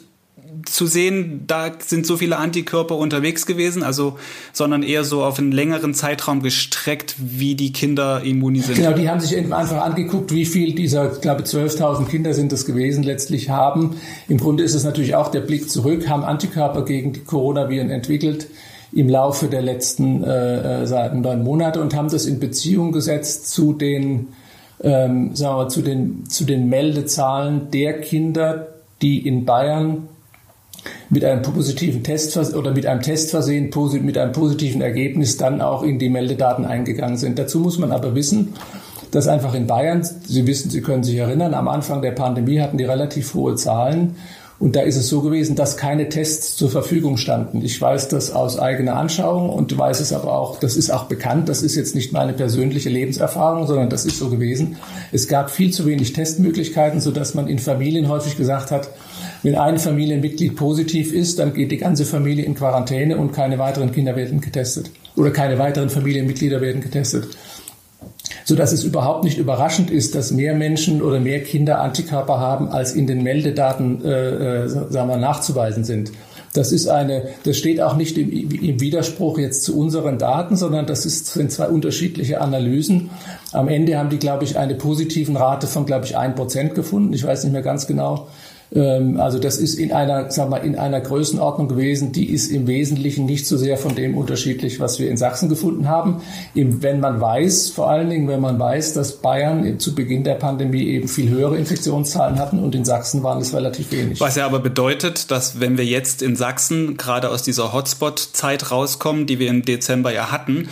zu sehen, da sind so viele Antikörper unterwegs gewesen, also, sondern eher so auf einen längeren Zeitraum gestreckt, wie die Kinder immuni sind. Genau, die haben sich einfach angeguckt, wie viel dieser, glaube, 12.000 Kinder sind es gewesen, letztlich haben. Im Grunde ist es natürlich auch der Blick zurück, haben Antikörper gegen die Coronaviren entwickelt im Laufe der letzten äh, äh seit neun Monate und haben das in Beziehung gesetzt zu den ähm, sagen wir, zu den, zu den Meldezahlen der Kinder, die in Bayern mit einem positiven Test oder mit einem Test versehen, mit einem positiven Ergebnis dann auch in die Meldedaten eingegangen sind. Dazu muss man aber wissen, dass einfach in Bayern, Sie wissen, Sie können sich erinnern, am Anfang der Pandemie hatten die relativ hohe Zahlen und da ist es so gewesen, dass keine Tests zur Verfügung standen. Ich weiß das aus eigener Anschauung und weiß es aber auch, das ist auch bekannt, das ist jetzt nicht meine persönliche Lebenserfahrung, sondern das ist so gewesen. Es gab viel zu wenig Testmöglichkeiten, sodass man in Familien häufig gesagt hat, wenn ein Familienmitglied positiv ist, dann geht die ganze Familie in Quarantäne und keine weiteren Kinder werden getestet. Oder keine weiteren Familienmitglieder werden getestet so dass es überhaupt nicht überraschend ist, dass mehr Menschen oder mehr Kinder Antikörper haben, als in den Meldedaten äh, äh, sagen wir, nachzuweisen sind. Das ist eine, das steht auch nicht im, im, Widerspruch jetzt zu unseren Daten, sondern das ist, sind zwei unterschiedliche Analysen. Am Ende haben die, glaube ich, eine positiven Rate von, glaube ich, ein Prozent gefunden. Ich weiß nicht mehr ganz genau. Ähm, also das ist in einer, sagen wir, in einer Größenordnung gewesen, die ist im Wesentlichen nicht so sehr von dem unterschiedlich, was wir in Sachsen gefunden haben. Wenn man weiß, vor allen Dingen, wenn man weiß, dass Bayern zu Beginn der Pandemie eben viel höhere Infektionszahlen hatten und in Sachsen waren es relativ wenig. Was ja aber bedeutet, dass wenn wir jetzt in Sachsen gerade aus dieser Hotspot-Zeit rauskommen, die wir im Dezember ja hatten,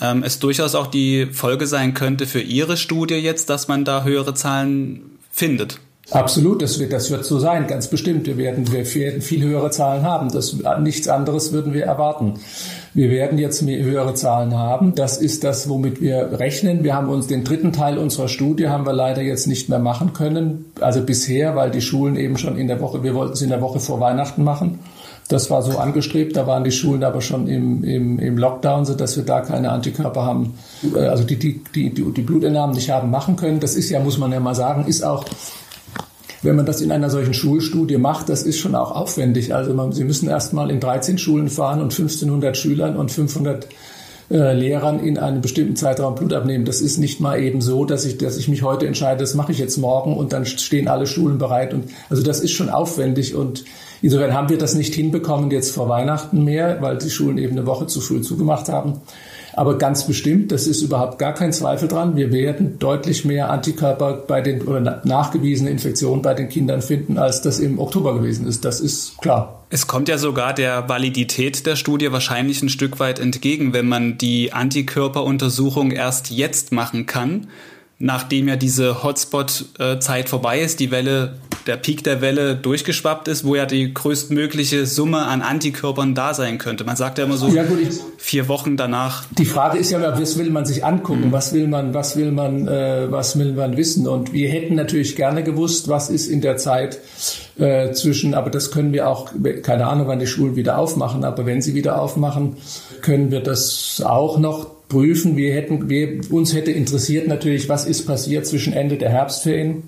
ähm, es durchaus auch die Folge sein könnte für Ihre Studie jetzt, dass man da höhere Zahlen findet. Absolut, das wird, das wird so sein, ganz bestimmt. Wir werden, wir werden viel höhere Zahlen haben. Das, nichts anderes würden wir erwarten. Wir werden jetzt mehr, höhere Zahlen haben. Das ist das, womit wir rechnen. Wir haben uns den dritten Teil unserer Studie haben wir leider jetzt nicht mehr machen können. Also bisher, weil die Schulen eben schon in der Woche, wir wollten es in der Woche vor Weihnachten machen. Das war so angestrebt, da waren die Schulen aber schon im, im, im Lockdown, so dass wir da keine Antikörper haben, äh, also die, die, die, die Blutentnahmen nicht haben machen können. Das ist ja, muss man ja mal sagen, ist auch wenn man das in einer solchen Schulstudie macht, das ist schon auch aufwendig. Also man, Sie müssen erst mal in 13 Schulen fahren und 1500 Schülern und 500 äh, Lehrern in einem bestimmten Zeitraum Blut abnehmen. Das ist nicht mal eben so, dass ich, dass ich mich heute entscheide, das mache ich jetzt morgen und dann stehen alle Schulen bereit. Und also das ist schon aufwendig und insofern haben wir das nicht hinbekommen jetzt vor Weihnachten mehr, weil die Schulen eben eine Woche zu früh zugemacht haben. Aber ganz bestimmt, das ist überhaupt gar kein Zweifel dran, wir werden deutlich mehr Antikörper bei den oder nachgewiesene Infektionen bei den Kindern finden, als das im Oktober gewesen ist. Das ist klar. Es kommt ja sogar der Validität der Studie wahrscheinlich ein Stück weit entgegen, wenn man die Antikörperuntersuchung erst jetzt machen kann nachdem ja diese Hotspot-Zeit vorbei ist, die Welle, der Peak der Welle durchgeschwappt ist, wo ja die größtmögliche Summe an Antikörpern da sein könnte. Man sagt ja immer so ja, gut, vier Wochen danach. Die Frage ist ja, was will man sich angucken? Mhm. Was will man, was will man, äh, was will man wissen? Und wir hätten natürlich gerne gewusst, was ist in der Zeit äh, zwischen, aber das können wir auch, keine Ahnung, wann die Schulen wieder aufmachen, aber wenn sie wieder aufmachen, können wir das auch noch prüfen. Wir hätten, wir, uns hätte interessiert natürlich, was ist passiert zwischen Ende der Herbstferien.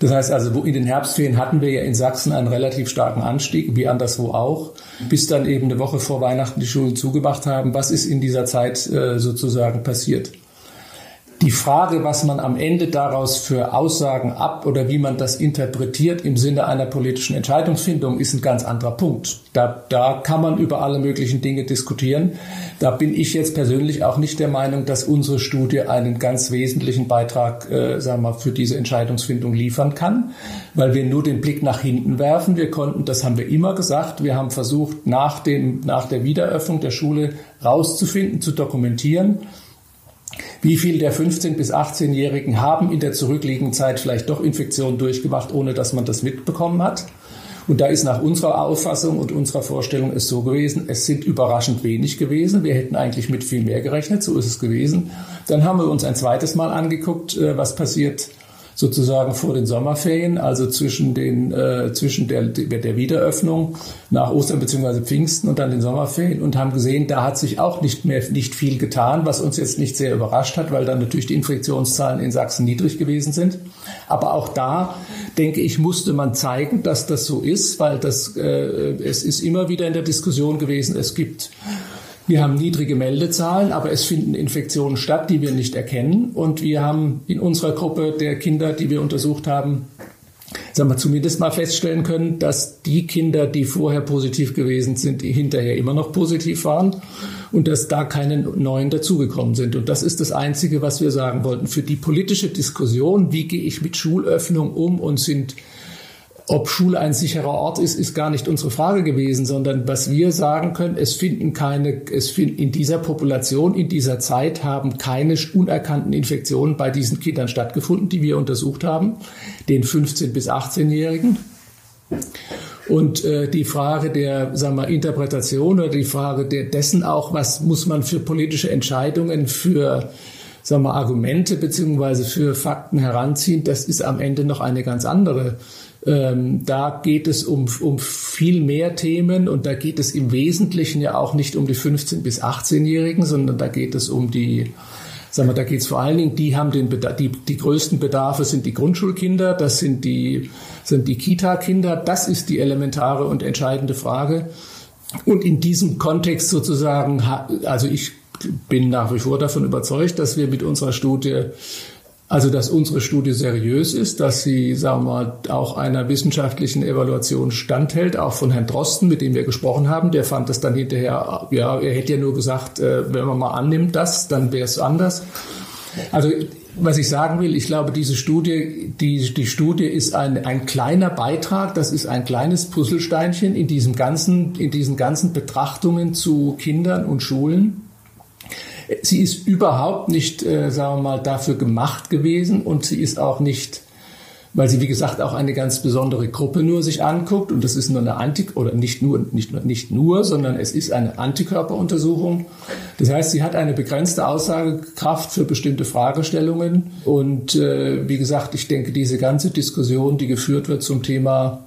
Das heißt also, in den Herbstferien hatten wir ja in Sachsen einen relativ starken Anstieg, wie anderswo auch, bis dann eben eine Woche vor Weihnachten die Schulen zugemacht haben. Was ist in dieser Zeit äh, sozusagen passiert? Die Frage, was man am Ende daraus für Aussagen ab oder wie man das interpretiert im Sinne einer politischen Entscheidungsfindung, ist ein ganz anderer Punkt. Da, da kann man über alle möglichen Dinge diskutieren. Da bin ich jetzt persönlich auch nicht der Meinung, dass unsere Studie einen ganz wesentlichen Beitrag äh, sagen wir, für diese Entscheidungsfindung liefern kann, weil wir nur den Blick nach hinten werfen. Wir konnten, das haben wir immer gesagt, wir haben versucht, nach, dem, nach der Wiederöffnung der Schule rauszufinden, zu dokumentieren, wie viele der 15- bis 18-Jährigen haben in der zurückliegenden Zeit vielleicht doch Infektionen durchgemacht, ohne dass man das mitbekommen hat? Und da ist nach unserer Auffassung und unserer Vorstellung es so gewesen, es sind überraschend wenig gewesen. Wir hätten eigentlich mit viel mehr gerechnet, so ist es gewesen. Dann haben wir uns ein zweites Mal angeguckt, äh, was passiert sozusagen vor den Sommerferien, also zwischen den äh, zwischen der, der Wiederöffnung nach Ostern bzw. Pfingsten und dann den Sommerferien und haben gesehen, da hat sich auch nicht mehr nicht viel getan, was uns jetzt nicht sehr überrascht hat, weil dann natürlich die Infektionszahlen in Sachsen niedrig gewesen sind. Aber auch da denke ich musste man zeigen, dass das so ist, weil das äh, es ist immer wieder in der Diskussion gewesen. Es gibt wir haben niedrige Meldezahlen, aber es finden Infektionen statt, die wir nicht erkennen. Und wir haben in unserer Gruppe der Kinder, die wir untersucht haben, sagen wir zumindest mal feststellen können, dass die Kinder, die vorher positiv gewesen sind, hinterher immer noch positiv waren und dass da keine neuen dazugekommen sind. Und das ist das Einzige, was wir sagen wollten. Für die politische Diskussion, wie gehe ich mit Schulöffnung um und sind ob Schule ein sicherer Ort ist, ist gar nicht unsere Frage gewesen, sondern was wir sagen können, es finden keine, es finden in dieser Population, in dieser Zeit haben keine unerkannten Infektionen bei diesen Kindern stattgefunden, die wir untersucht haben, den 15- bis 18-Jährigen. Und äh, die Frage der sagen wir, Interpretation oder die Frage der, dessen auch, was muss man für politische Entscheidungen, für sagen wir, Argumente beziehungsweise für Fakten heranziehen, das ist am Ende noch eine ganz andere ähm, da geht es um, um viel mehr Themen und da geht es im Wesentlichen ja auch nicht um die 15- bis 18-Jährigen, sondern da geht es um die, sagen wir, da geht es vor allen Dingen, die haben den Bedarf, die, die größten Bedarfe sind die Grundschulkinder, das sind die, sind die Kita-Kinder, das ist die elementare und entscheidende Frage. Und in diesem Kontext sozusagen, also ich bin nach wie vor davon überzeugt, dass wir mit unserer Studie also, dass unsere Studie seriös ist, dass sie, sagen wir mal, auch einer wissenschaftlichen Evaluation standhält, auch von Herrn Drosten, mit dem wir gesprochen haben. Der fand das dann hinterher, ja, er hätte ja nur gesagt, äh, wenn man mal annimmt das, dann wäre es anders. Also, was ich sagen will, ich glaube, diese Studie, die, die Studie ist ein, ein kleiner Beitrag, das ist ein kleines Puzzlesteinchen in diesem ganzen, in diesen ganzen Betrachtungen zu Kindern und Schulen. Sie ist überhaupt nicht, äh, sagen wir mal, dafür gemacht gewesen und sie ist auch nicht, weil sie wie gesagt auch eine ganz besondere Gruppe nur sich anguckt und das ist nur eine Antik oder nicht nur nicht nur nicht nur, sondern es ist eine Antikörperuntersuchung. Das heißt, sie hat eine begrenzte Aussagekraft für bestimmte Fragestellungen und äh, wie gesagt, ich denke, diese ganze Diskussion, die geführt wird zum Thema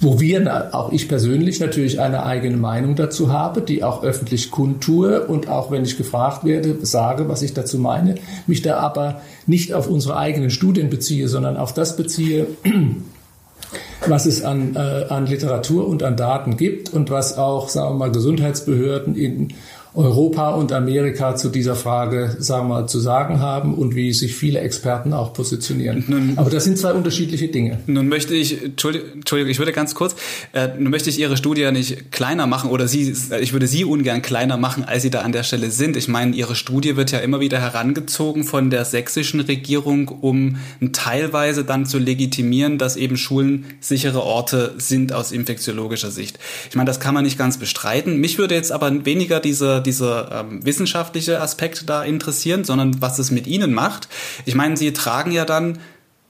wo wir, auch ich persönlich natürlich eine eigene Meinung dazu habe, die auch öffentlich kundtue und auch wenn ich gefragt werde, sage, was ich dazu meine, mich da aber nicht auf unsere eigenen Studien beziehe, sondern auf das beziehe, was es an, äh, an Literatur und an Daten gibt und was auch, sagen wir mal, Gesundheitsbehörden in Europa und Amerika zu dieser Frage, sagen wir mal, zu sagen haben und wie sich viele Experten auch positionieren. Nun, Aber das sind zwei unterschiedliche Dinge. Nun möchte ich, Entschuldigung, ich würde ganz kurz, äh, nun möchte ich Ihre Studie ja nicht kleiner machen oder Sie, ich würde Sie ungern kleiner machen, als Sie da an der Stelle sind. Ich meine, Ihre Studie wird ja immer wieder herangezogen von der sächsischen Regierung, um teilweise dann zu legitimieren, dass eben Schulen sichere Orte sind aus infektiologischer Sicht. Ich meine, das kann man nicht ganz bestreiten. Mich würde jetzt aber weniger diese dieser, ähm, wissenschaftliche Aspekt da interessieren, sondern was es mit ihnen macht. Ich meine, sie tragen ja dann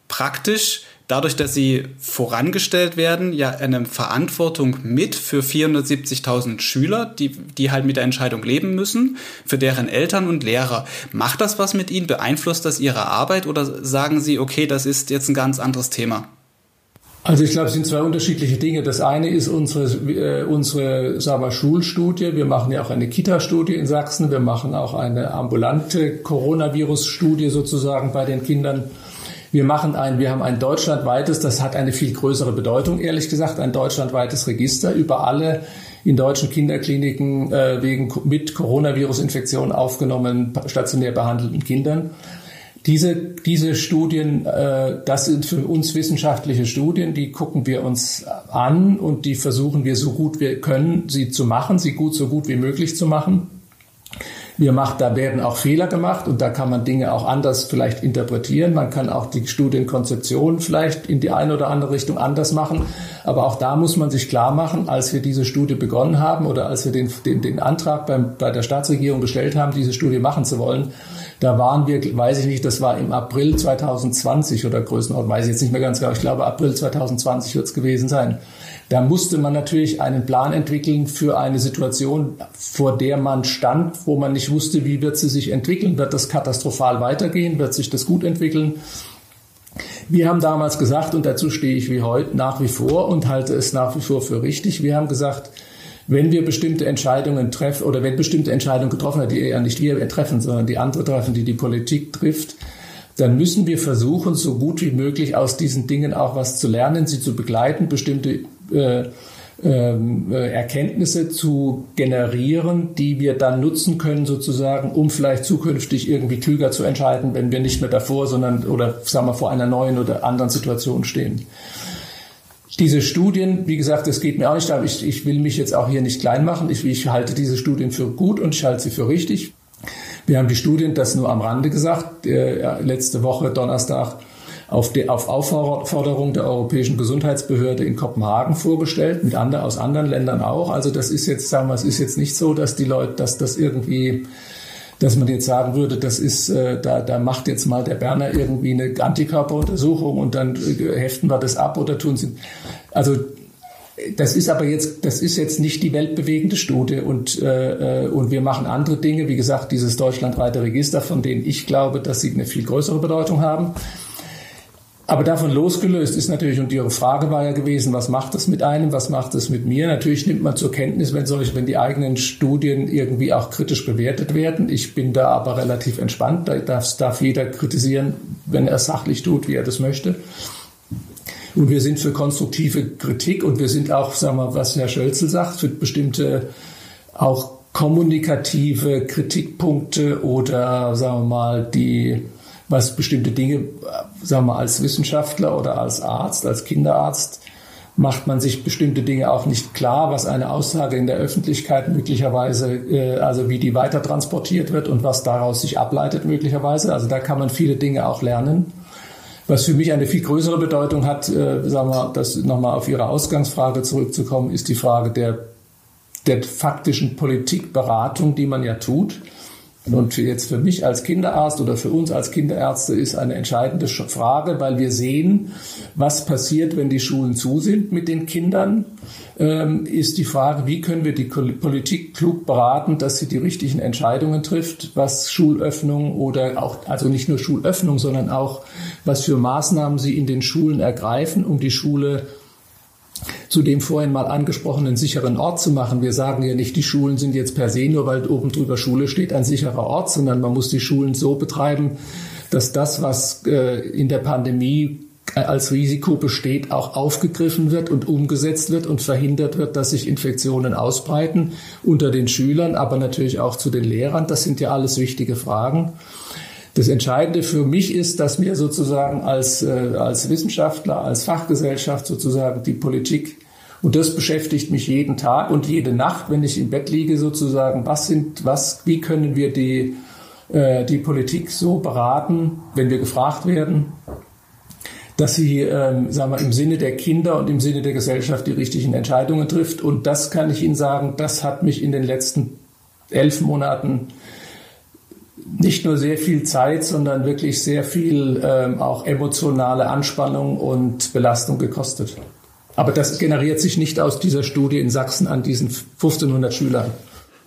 praktisch dadurch, dass sie vorangestellt werden, ja eine Verantwortung mit für 470.000 Schüler, die, die halt mit der Entscheidung leben müssen, für deren Eltern und Lehrer. Macht das was mit ihnen? Beeinflusst das ihre Arbeit oder sagen sie, okay, das ist jetzt ein ganz anderes Thema? Also ich glaube, es sind zwei unterschiedliche Dinge. Das eine ist unsere, äh, unsere sagen wir, Schulstudie. Wir machen ja auch eine Kita-Studie in Sachsen. Wir machen auch eine ambulante Coronavirus-Studie sozusagen bei den Kindern. Wir machen ein, wir haben ein deutschlandweites, das hat eine viel größere Bedeutung, ehrlich gesagt, ein deutschlandweites Register über alle in deutschen Kinderkliniken äh, wegen mit Coronavirus-Infektion aufgenommenen stationär behandelten Kindern. Diese, diese Studien, äh, das sind für uns wissenschaftliche Studien, die gucken wir uns an und die versuchen wir so gut wir können, sie zu machen, sie gut so gut wie möglich zu machen. Wir macht, da werden auch Fehler gemacht und da kann man Dinge auch anders vielleicht interpretieren. Man kann auch die Studienkonzeption vielleicht in die eine oder andere Richtung anders machen. Aber auch da muss man sich klar machen, als wir diese Studie begonnen haben oder als wir den, den, den Antrag beim, bei der Staatsregierung gestellt haben, diese Studie machen zu wollen, da waren wir, weiß ich nicht, das war im April 2020 oder Größenordnung, weiß ich jetzt nicht mehr ganz genau. Ich glaube, April 2020 wird es gewesen sein. Da musste man natürlich einen Plan entwickeln für eine Situation, vor der man stand, wo man nicht wusste, wie wird sie sich entwickeln. Wird das katastrophal weitergehen? Wird sich das gut entwickeln? Wir haben damals gesagt, und dazu stehe ich wie heute nach wie vor und halte es nach wie vor für richtig, wir haben gesagt, wenn wir bestimmte Entscheidungen treffen oder wenn bestimmte Entscheidungen getroffen werden, die eher nicht wir treffen, sondern die andere treffen, die die Politik trifft, dann müssen wir versuchen, so gut wie möglich aus diesen Dingen auch was zu lernen, sie zu begleiten, bestimmte äh, ähm, äh, Erkenntnisse zu generieren, die wir dann nutzen können sozusagen, um vielleicht zukünftig irgendwie klüger zu entscheiden, wenn wir nicht mehr davor, sondern oder sagen wir vor einer neuen oder anderen Situation stehen. Diese Studien, wie gesagt, es geht mir auch nicht darum, ich, ich will mich jetzt auch hier nicht klein machen. Ich, ich halte diese Studien für gut und ich halte sie für richtig. Wir haben die Studien, das nur am Rande gesagt, äh, letzte Woche Donnerstag auf, die, auf Aufforderung der Europäischen Gesundheitsbehörde in Kopenhagen vorgestellt, mit anderen, aus anderen Ländern auch. Also das ist jetzt, sagen wir, es ist jetzt nicht so, dass die Leute, dass das irgendwie dass man jetzt sagen würde, das ist, äh, da, da macht jetzt mal der Berner irgendwie eine Antikörperuntersuchung und dann äh, heften wir das ab oder tun sie. Also das ist aber jetzt, das ist jetzt nicht die weltbewegende Studie und, äh, äh, und wir machen andere Dinge. Wie gesagt, dieses deutschlandweite Register, von denen ich glaube, dass sie eine viel größere Bedeutung haben. Aber davon losgelöst ist natürlich, und Ihre Frage war ja gewesen, was macht es mit einem, was macht es mit mir? Natürlich nimmt man zur Kenntnis, wenn solche, wenn die eigenen Studien irgendwie auch kritisch bewertet werden. Ich bin da aber relativ entspannt. Da darf, darf jeder kritisieren, wenn er es sachlich tut, wie er das möchte. Und wir sind für konstruktive Kritik und wir sind auch, sagen wir, was Herr Schölzel sagt, für bestimmte auch kommunikative Kritikpunkte oder, sagen wir mal, die was bestimmte Dinge, sagen wir als Wissenschaftler oder als Arzt, als Kinderarzt, macht man sich bestimmte Dinge auch nicht klar, was eine Aussage in der Öffentlichkeit möglicherweise, äh, also wie die weiter transportiert wird und was daraus sich ableitet möglicherweise. Also da kann man viele Dinge auch lernen. Was für mich eine viel größere Bedeutung hat, äh, sagen wir, das nochmal auf Ihre Ausgangsfrage zurückzukommen, ist die Frage der, der faktischen Politikberatung, die man ja tut. Und jetzt für mich als Kinderarzt oder für uns als Kinderärzte ist eine entscheidende Frage, weil wir sehen, was passiert, wenn die Schulen zu sind mit den Kindern, ähm, ist die Frage, wie können wir die Politik klug beraten, dass sie die richtigen Entscheidungen trifft, was Schulöffnung oder auch, also nicht nur Schulöffnung, sondern auch, was für Maßnahmen sie in den Schulen ergreifen, um die Schule zu dem vorhin mal angesprochenen sicheren Ort zu machen. Wir sagen ja nicht, die Schulen sind jetzt per se, nur weil oben drüber Schule steht, ein sicherer Ort, sondern man muss die Schulen so betreiben, dass das, was äh, in der Pandemie als Risiko besteht, auch aufgegriffen wird und umgesetzt wird und verhindert wird, dass sich Infektionen ausbreiten unter den Schülern, aber natürlich auch zu den Lehrern. Das sind ja alles wichtige Fragen. Das Entscheidende für mich ist, dass wir sozusagen als, äh, als Wissenschaftler, als Fachgesellschaft sozusagen die Politik und das beschäftigt mich jeden Tag und jede Nacht, wenn ich im Bett liege, sozusagen, was sind, was, wie können wir die, äh, die Politik so beraten, wenn wir gefragt werden, dass sie, ähm, sagen wir, im Sinne der Kinder und im Sinne der Gesellschaft die richtigen Entscheidungen trifft. Und das kann ich Ihnen sagen, das hat mich in den letzten elf Monaten nicht nur sehr viel Zeit, sondern wirklich sehr viel ähm, auch emotionale Anspannung und Belastung gekostet. Aber das generiert sich nicht aus dieser Studie in Sachsen an diesen 1500 Schülern.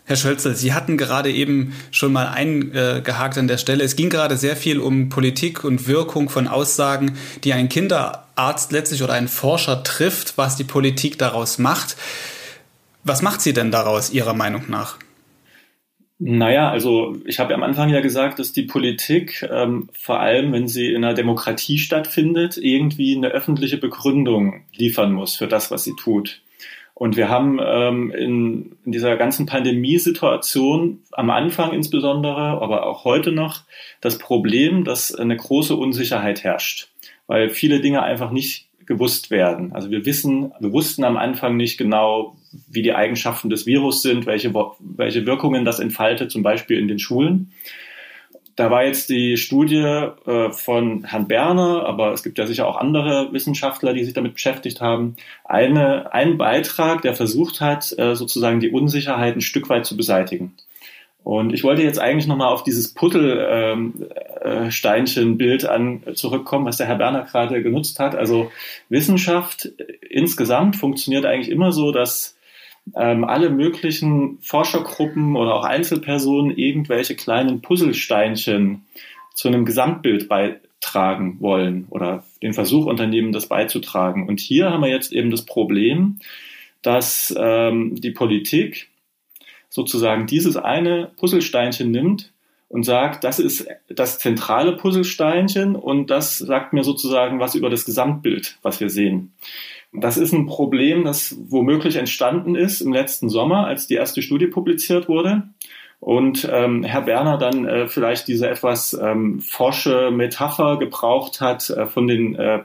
Herr Schölzel, Sie hatten gerade eben schon mal eingehakt an der Stelle. Es ging gerade sehr viel um Politik und Wirkung von Aussagen, die ein Kinderarzt letztlich oder ein Forscher trifft, was die Politik daraus macht. Was macht sie denn daraus Ihrer Meinung nach? Naja, also ich habe am Anfang ja gesagt, dass die Politik, ähm, vor allem wenn sie in einer Demokratie stattfindet, irgendwie eine öffentliche Begründung liefern muss für das, was sie tut. Und wir haben ähm, in, in dieser ganzen Pandemiesituation am Anfang insbesondere, aber auch heute noch, das Problem, dass eine große Unsicherheit herrscht, weil viele Dinge einfach nicht gewusst werden. Also wir wissen, wir wussten am Anfang nicht genau, wie die Eigenschaften des Virus sind, welche, welche Wirkungen das entfaltet, zum Beispiel in den Schulen. Da war jetzt die Studie äh, von Herrn Berner, aber es gibt ja sicher auch andere Wissenschaftler, die sich damit beschäftigt haben, eine, ein Beitrag, der versucht hat, äh, sozusagen die Unsicherheit ein Stück weit zu beseitigen. Und ich wollte jetzt eigentlich nochmal auf dieses Puttelsteinchen-Bild ähm, äh, an zurückkommen, was der Herr Berner gerade genutzt hat. Also Wissenschaft insgesamt funktioniert eigentlich immer so, dass ähm, alle möglichen Forschergruppen oder auch Einzelpersonen irgendwelche kleinen Puzzlesteinchen zu einem Gesamtbild bei beitragen wollen oder den Versuch unternehmen, das beizutragen. Und hier haben wir jetzt eben das Problem, dass ähm, die Politik sozusagen dieses eine Puzzlesteinchen nimmt und sagt, das ist das zentrale Puzzlesteinchen und das sagt mir sozusagen was über das Gesamtbild, was wir sehen. Das ist ein Problem, das womöglich entstanden ist im letzten Sommer, als die erste Studie publiziert wurde und ähm, Herr Berner dann äh, vielleicht diese etwas ähm, forsche Metapher gebraucht hat äh, von den äh,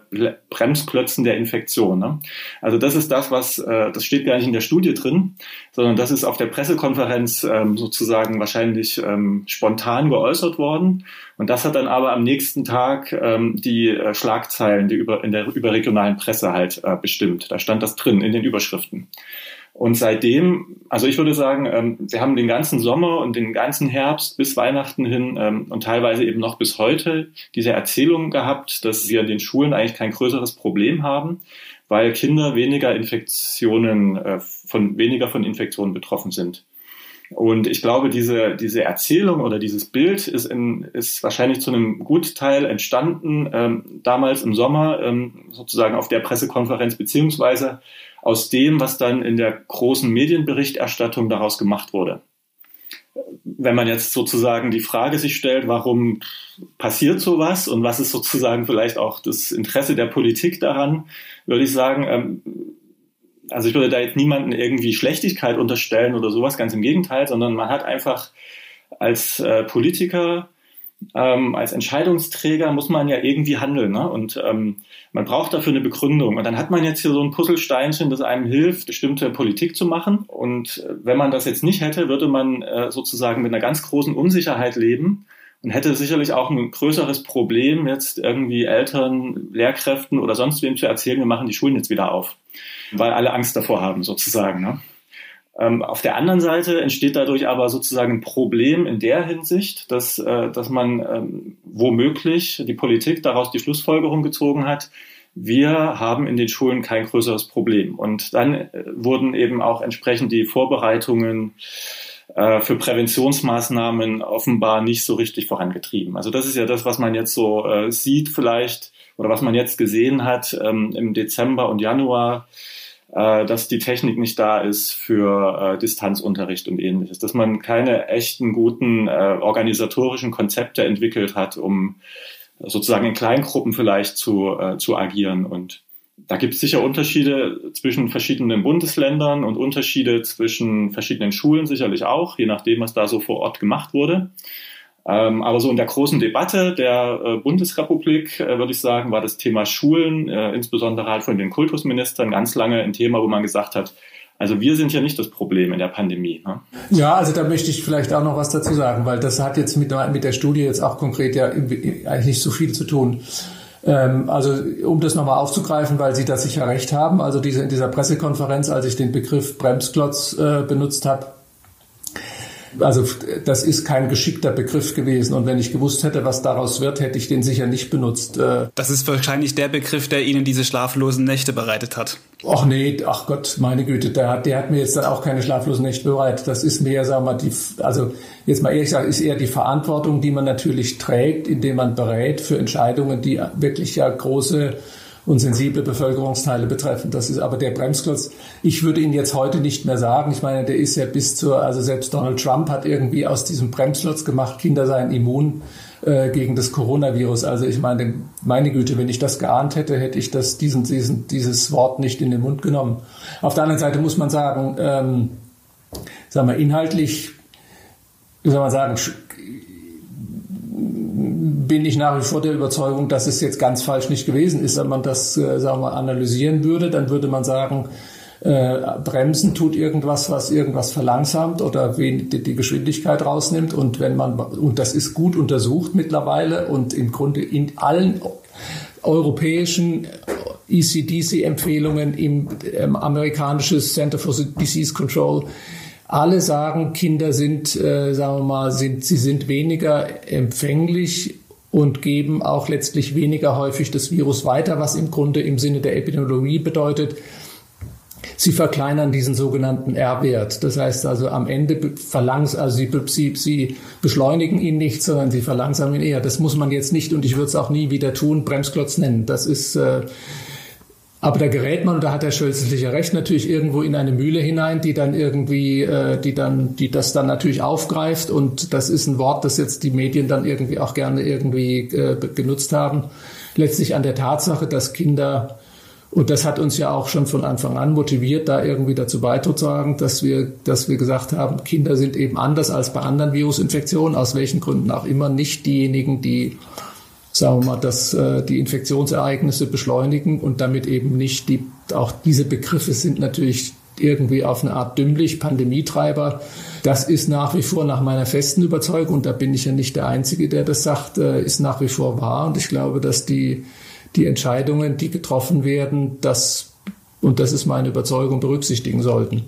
Bremsklötzen der Infektion. Ne? Also das ist das, was, äh, das steht gar nicht in der Studie drin, sondern das ist auf der Pressekonferenz ähm, sozusagen wahrscheinlich ähm, spontan geäußert worden. Und das hat dann aber am nächsten Tag ähm, die äh, Schlagzeilen die über, in der überregionalen Presse halt äh, bestimmt. Da stand das drin in den Überschriften. Und seitdem, also ich würde sagen, ähm, wir haben den ganzen Sommer und den ganzen Herbst bis Weihnachten hin ähm, und teilweise eben noch bis heute diese Erzählung gehabt, dass wir in den Schulen eigentlich kein größeres Problem haben, weil Kinder weniger Infektionen, äh, von, weniger von Infektionen betroffen sind. Und ich glaube, diese, diese Erzählung oder dieses Bild ist, in, ist wahrscheinlich zu einem Gutteil entstanden, ähm, damals im Sommer, ähm, sozusagen auf der Pressekonferenz, beziehungsweise aus dem, was dann in der großen Medienberichterstattung daraus gemacht wurde. Wenn man jetzt sozusagen die Frage sich stellt, warum passiert sowas und was ist sozusagen vielleicht auch das Interesse der Politik daran, würde ich sagen, ähm, also ich würde da jetzt niemanden irgendwie Schlechtigkeit unterstellen oder sowas, ganz im Gegenteil, sondern man hat einfach als äh, Politiker ähm, als Entscheidungsträger muss man ja irgendwie handeln. Ne? Und ähm, man braucht dafür eine Begründung. Und dann hat man jetzt hier so ein Puzzlesteinchen, das einem hilft, bestimmte Politik zu machen. Und äh, wenn man das jetzt nicht hätte, würde man äh, sozusagen mit einer ganz großen Unsicherheit leben und hätte sicherlich auch ein größeres Problem, jetzt irgendwie Eltern, Lehrkräften oder sonst wem zu erzählen, wir machen die Schulen jetzt wieder auf. Weil alle Angst davor haben, sozusagen. Ne? Ähm, auf der anderen Seite entsteht dadurch aber sozusagen ein Problem in der Hinsicht, dass, äh, dass man ähm, womöglich die Politik daraus die Schlussfolgerung gezogen hat, wir haben in den Schulen kein größeres Problem. Und dann äh, wurden eben auch entsprechend die Vorbereitungen äh, für Präventionsmaßnahmen offenbar nicht so richtig vorangetrieben. Also das ist ja das, was man jetzt so äh, sieht vielleicht oder was man jetzt gesehen hat ähm, im Dezember und Januar dass die Technik nicht da ist für äh, Distanzunterricht und ähnliches, dass man keine echten guten äh, organisatorischen Konzepte entwickelt hat, um sozusagen in Kleingruppen vielleicht zu, äh, zu agieren. Und da gibt es sicher Unterschiede zwischen verschiedenen Bundesländern und Unterschiede zwischen verschiedenen Schulen sicherlich auch, je nachdem, was da so vor Ort gemacht wurde. Ähm, aber so in der großen Debatte der äh, Bundesrepublik, äh, würde ich sagen, war das Thema Schulen, äh, insbesondere halt von den Kultusministern, ganz lange ein Thema, wo man gesagt hat, also wir sind ja nicht das Problem in der Pandemie. Ne? Ja, also da möchte ich vielleicht auch noch was dazu sagen, weil das hat jetzt mit, mit der Studie jetzt auch konkret ja eigentlich nicht so viel zu tun. Ähm, also um das nochmal aufzugreifen, weil Sie da sicher recht haben, also diese, in dieser Pressekonferenz, als ich den Begriff Bremsklotz äh, benutzt habe, also das ist kein geschickter Begriff gewesen. Und wenn ich gewusst hätte, was daraus wird, hätte ich den sicher nicht benutzt. Äh. Das ist wahrscheinlich der Begriff, der Ihnen diese schlaflosen Nächte bereitet hat. Ach nee, ach Gott, meine Güte, der hat, der hat mir jetzt dann auch keine schlaflosen Nächte bereitet. Das ist mehr, sagen wir mal, die, also jetzt mal ehrlich gesagt, ist eher die Verantwortung, die man natürlich trägt, indem man berät für Entscheidungen, die wirklich ja große und sensible Bevölkerungsteile betreffen. Das ist aber der Bremsklotz. Ich würde ihn jetzt heute nicht mehr sagen. Ich meine, der ist ja bis zur, also selbst Donald Trump hat irgendwie aus diesem Bremsklotz gemacht, Kinder seien immun äh, gegen das Coronavirus. Also ich meine, meine Güte, wenn ich das geahnt hätte, hätte ich das, diesen, diesen, dieses Wort nicht in den Mund genommen. Auf der anderen Seite muss man sagen, ähm, sagen wir, inhaltlich, wie soll man sagen, bin ich nach wie vor der Überzeugung, dass es jetzt ganz falsch nicht gewesen ist. Wenn man das, äh, sagen wir, analysieren würde, dann würde man sagen, äh, Bremsen tut irgendwas, was irgendwas verlangsamt oder die Geschwindigkeit rausnimmt. Und wenn man, und das ist gut untersucht mittlerweile und im Grunde in allen europäischen ECDC-Empfehlungen im ähm, amerikanisches Center for Disease Control alle sagen, Kinder sind, äh, sagen wir mal, sind, sie sind weniger empfänglich und geben auch letztlich weniger häufig das Virus weiter, was im Grunde im Sinne der Epidemiologie bedeutet, Sie verkleinern diesen sogenannten R-Wert. Das heißt also am Ende verlangs, also sie, sie, sie beschleunigen ihn nicht, sondern sie verlangsamen ihn eher. Das muss man jetzt nicht und ich würde es auch nie wieder tun, Bremsklotz nennen. Das ist äh, aber da gerät man, und da hat der Schölz sicher recht, natürlich irgendwo in eine Mühle hinein, die dann irgendwie, äh, die dann, die das dann natürlich aufgreift. Und das ist ein Wort, das jetzt die Medien dann irgendwie auch gerne irgendwie äh, genutzt haben. Letztlich an der Tatsache, dass Kinder, und das hat uns ja auch schon von Anfang an motiviert, da irgendwie dazu beizutragen, dass wir, dass wir gesagt haben, Kinder sind eben anders als bei anderen Virusinfektionen, aus welchen Gründen auch immer, nicht diejenigen, die sagen wir mal, dass äh, die Infektionsereignisse beschleunigen und damit eben nicht die, auch diese Begriffe sind natürlich irgendwie auf eine Art dümmlich, Pandemietreiber. Das ist nach wie vor nach meiner festen Überzeugung, und da bin ich ja nicht der Einzige, der das sagt, äh, ist nach wie vor wahr. Und ich glaube, dass die, die Entscheidungen, die getroffen werden, das, und das ist meine Überzeugung, berücksichtigen sollten.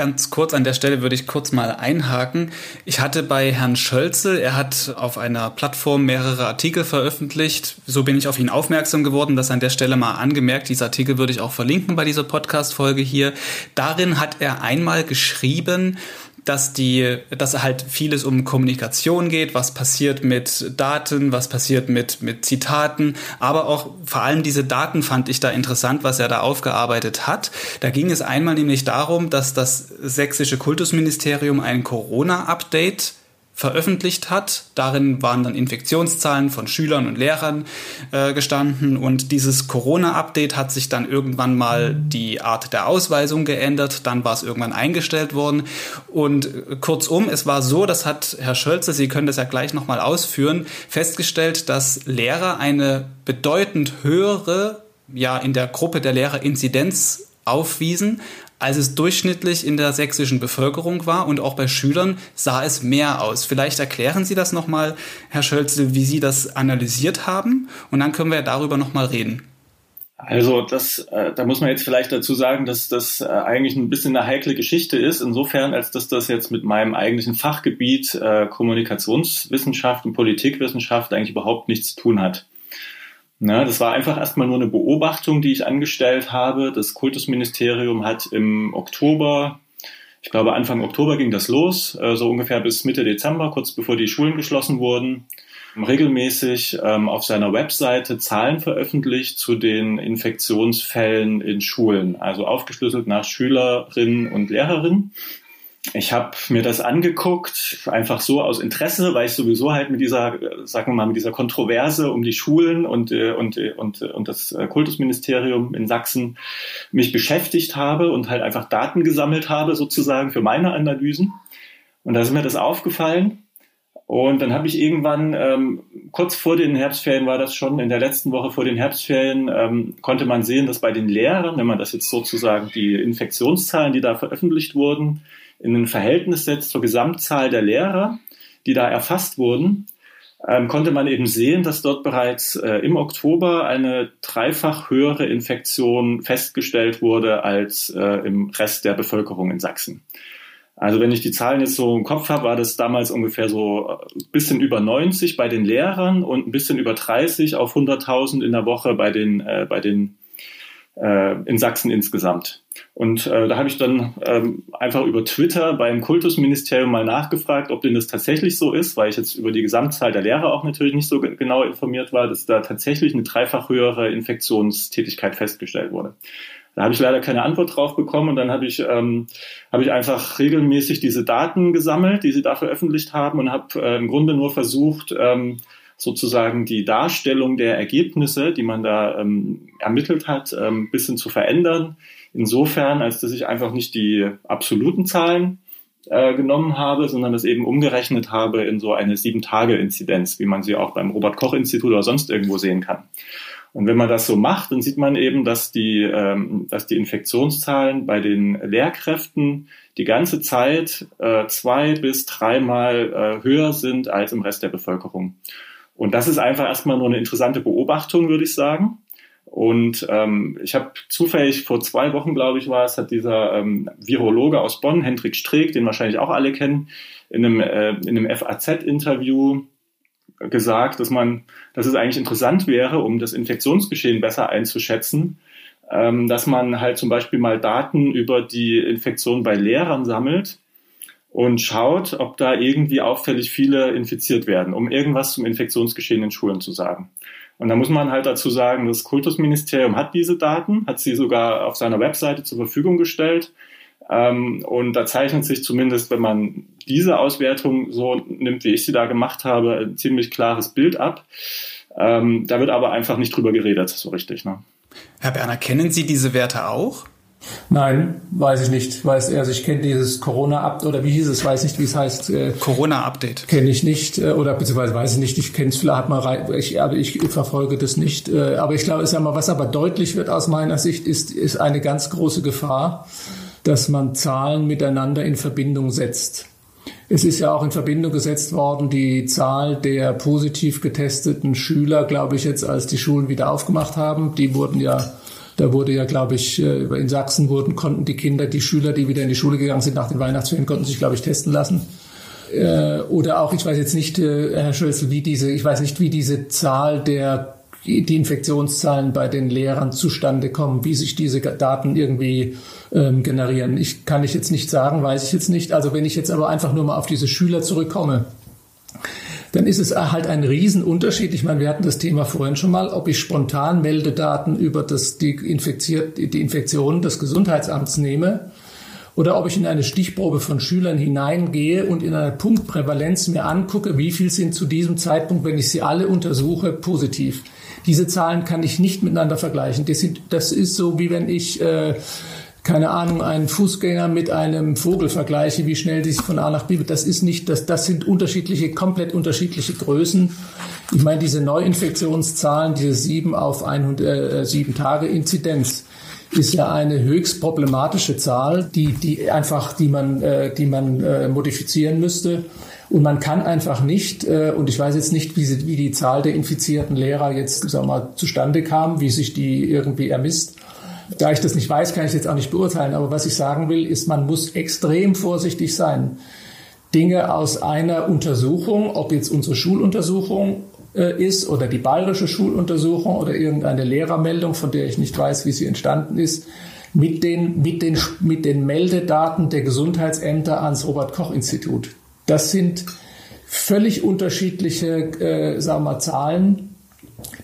Ganz kurz an der Stelle würde ich kurz mal einhaken. Ich hatte bei Herrn Schölzel, er hat auf einer Plattform mehrere Artikel veröffentlicht. So bin ich auf ihn aufmerksam geworden. Das an der Stelle mal angemerkt. Diese Artikel würde ich auch verlinken bei dieser Podcast-Folge hier. Darin hat er einmal geschrieben, dass die, dass halt vieles um Kommunikation geht, was passiert mit Daten, was passiert mit, mit Zitaten, aber auch vor allem diese Daten fand ich da interessant, was er da aufgearbeitet hat. Da ging es einmal nämlich darum, dass das sächsische Kultusministerium ein Corona-Update veröffentlicht hat. Darin waren dann Infektionszahlen von Schülern und Lehrern äh, gestanden. Und dieses Corona-Update hat sich dann irgendwann mal die Art der Ausweisung geändert, dann war es irgendwann eingestellt worden. Und äh, kurzum, es war so, das hat Herr Schölze, Sie können das ja gleich nochmal ausführen, festgestellt, dass Lehrer eine bedeutend höhere ja in der Gruppe der Lehrer Inzidenz aufwiesen, als es durchschnittlich in der sächsischen Bevölkerung war und auch bei Schülern sah es mehr aus. Vielleicht erklären Sie das nochmal, Herr Schölze, wie Sie das analysiert haben und dann können wir darüber nochmal reden. Also das, äh, da muss man jetzt vielleicht dazu sagen, dass das äh, eigentlich ein bisschen eine heikle Geschichte ist, insofern, als dass das jetzt mit meinem eigentlichen Fachgebiet äh, Kommunikationswissenschaft und Politikwissenschaft eigentlich überhaupt nichts zu tun hat. Na, das war einfach erstmal nur eine Beobachtung, die ich angestellt habe. Das Kultusministerium hat im Oktober, ich glaube Anfang Oktober ging das los, äh, so ungefähr bis Mitte Dezember, kurz bevor die Schulen geschlossen wurden, regelmäßig ähm, auf seiner Webseite Zahlen veröffentlicht zu den Infektionsfällen in Schulen, also aufgeschlüsselt nach Schülerinnen und Lehrerinnen ich habe mir das angeguckt, einfach so aus Interesse, weil ich sowieso halt mit dieser, sagen wir mal, mit dieser Kontroverse um die Schulen und, äh, und, äh, und, und das äh, Kultusministerium in Sachsen mich beschäftigt habe und halt einfach Daten gesammelt habe, sozusagen für meine Analysen. Und da ist mir das aufgefallen. Und dann habe ich irgendwann, ähm, kurz vor den Herbstferien war das schon, in der letzten Woche vor den Herbstferien, ähm, konnte man sehen, dass bei den Lehrern, wenn man das jetzt sozusagen die Infektionszahlen, die da veröffentlicht wurden, in ein Verhältnis setzt zur Gesamtzahl der Lehrer, die da erfasst wurden, ähm, konnte man eben sehen, dass dort bereits äh, im Oktober eine dreifach höhere Infektion festgestellt wurde als äh, im Rest der Bevölkerung in Sachsen. Also wenn ich die Zahlen jetzt so im Kopf habe, war das damals ungefähr so ein bisschen über 90 bei den Lehrern und ein bisschen über 30 auf 100.000 in der Woche bei den, äh, bei den äh, in Sachsen insgesamt. Und äh, da habe ich dann ähm, einfach über Twitter beim Kultusministerium mal nachgefragt, ob denn das tatsächlich so ist, weil ich jetzt über die Gesamtzahl der Lehrer auch natürlich nicht so genau informiert war, dass da tatsächlich eine dreifach höhere Infektionstätigkeit festgestellt wurde. Da habe ich leider keine Antwort drauf bekommen und dann habe ich, ähm, hab ich einfach regelmäßig diese Daten gesammelt, die sie da veröffentlicht haben und habe äh, im Grunde nur versucht, ähm, sozusagen die Darstellung der Ergebnisse, die man da ähm, ermittelt hat, ähm, bisschen zu verändern. Insofern, als dass ich einfach nicht die absoluten Zahlen äh, genommen habe, sondern das eben umgerechnet habe in so eine Sieben-Tage-Inzidenz, wie man sie auch beim Robert-Koch-Institut oder sonst irgendwo sehen kann. Und wenn man das so macht, dann sieht man eben, dass die, ähm, dass die Infektionszahlen bei den Lehrkräften die ganze Zeit äh, zwei bis dreimal äh, höher sind als im Rest der Bevölkerung. Und das ist einfach erstmal nur eine interessante Beobachtung, würde ich sagen. Und ähm, ich habe zufällig vor zwei Wochen, glaube ich, war es, hat dieser ähm, Virologe aus Bonn, Hendrik Streeck, den wahrscheinlich auch alle kennen, in einem, äh, in einem FAZ-Interview gesagt, dass man, dass es eigentlich interessant wäre, um das Infektionsgeschehen besser einzuschätzen, ähm, dass man halt zum Beispiel mal Daten über die Infektion bei Lehrern sammelt und schaut, ob da irgendwie auffällig viele infiziert werden, um irgendwas zum Infektionsgeschehen in Schulen zu sagen. Und da muss man halt dazu sagen, das Kultusministerium hat diese Daten, hat sie sogar auf seiner Webseite zur Verfügung gestellt. Ähm, und da zeichnet sich zumindest, wenn man diese Auswertung so nimmt, wie ich sie da gemacht habe, ein ziemlich klares Bild ab. Ähm, da wird aber einfach nicht drüber geredet, so richtig. Ne? Herr Berner, kennen Sie diese Werte auch? Nein, weiß ich nicht. Weiß also ich kenne dieses Corona-Update oder wie hieß es, weiß nicht, wie es heißt. Äh, Corona-Update. Kenne ich nicht äh, oder beziehungsweise weiß ich nicht. Ich kenne es vielleicht mal rein, ich, aber ich verfolge das nicht. Äh, aber ich glaube, ist ja mal, was aber deutlich wird aus meiner Sicht, ist, ist eine ganz große Gefahr, dass man Zahlen miteinander in Verbindung setzt. Es ist ja auch in Verbindung gesetzt worden, die Zahl der positiv getesteten Schüler, glaube ich, jetzt als die Schulen wieder aufgemacht haben. Die wurden ja, da wurde ja, glaube ich, äh, in Sachsen wurden, konnten die Kinder, die Schüler, die wieder in die Schule gegangen sind nach den Weihnachtsferien, konnten sich, glaube ich, testen lassen. Äh, oder auch, ich weiß jetzt nicht, äh, Herr Schölzel, wie diese, ich weiß nicht, wie diese Zahl der die Infektionszahlen bei den Lehrern zustande kommen, wie sich diese Daten irgendwie ähm, generieren. Ich kann ich jetzt nicht sagen, weiß ich jetzt nicht. Also wenn ich jetzt aber einfach nur mal auf diese Schüler zurückkomme, dann ist es halt ein Riesenunterschied. Ich meine, wir hatten das Thema vorhin schon mal, ob ich spontan Meldedaten über das, die, Infiziert, die Infektion des Gesundheitsamts nehme oder ob ich in eine Stichprobe von Schülern hineingehe und in einer Punktprävalenz mir angucke, wie viel sind zu diesem Zeitpunkt, wenn ich sie alle untersuche, positiv. Diese Zahlen kann ich nicht miteinander vergleichen. Das, ist so, wie wenn ich, äh, keine Ahnung, einen Fußgänger mit einem Vogel vergleiche, wie schnell die sich von A nach B. Das ist nicht, das, das sind unterschiedliche, komplett unterschiedliche Größen. Ich meine, diese Neuinfektionszahlen, diese sieben auf 100, äh, sieben Tage Inzidenz, ist ja eine höchst problematische Zahl, die, die einfach, die man, äh, die man äh, modifizieren müsste. Und man kann einfach nicht, äh, und ich weiß jetzt nicht, wie, sie, wie die Zahl der infizierten Lehrer jetzt wir mal, zustande kam, wie sich die irgendwie ermisst. Da ich das nicht weiß, kann ich jetzt auch nicht beurteilen. Aber was ich sagen will, ist, man muss extrem vorsichtig sein. Dinge aus einer Untersuchung, ob jetzt unsere Schuluntersuchung äh, ist oder die bayerische Schuluntersuchung oder irgendeine Lehrermeldung, von der ich nicht weiß, wie sie entstanden ist, mit den, mit den, mit den Meldedaten der Gesundheitsämter ans Robert-Koch-Institut. Das sind völlig unterschiedliche, äh, sagen wir mal, Zahlen.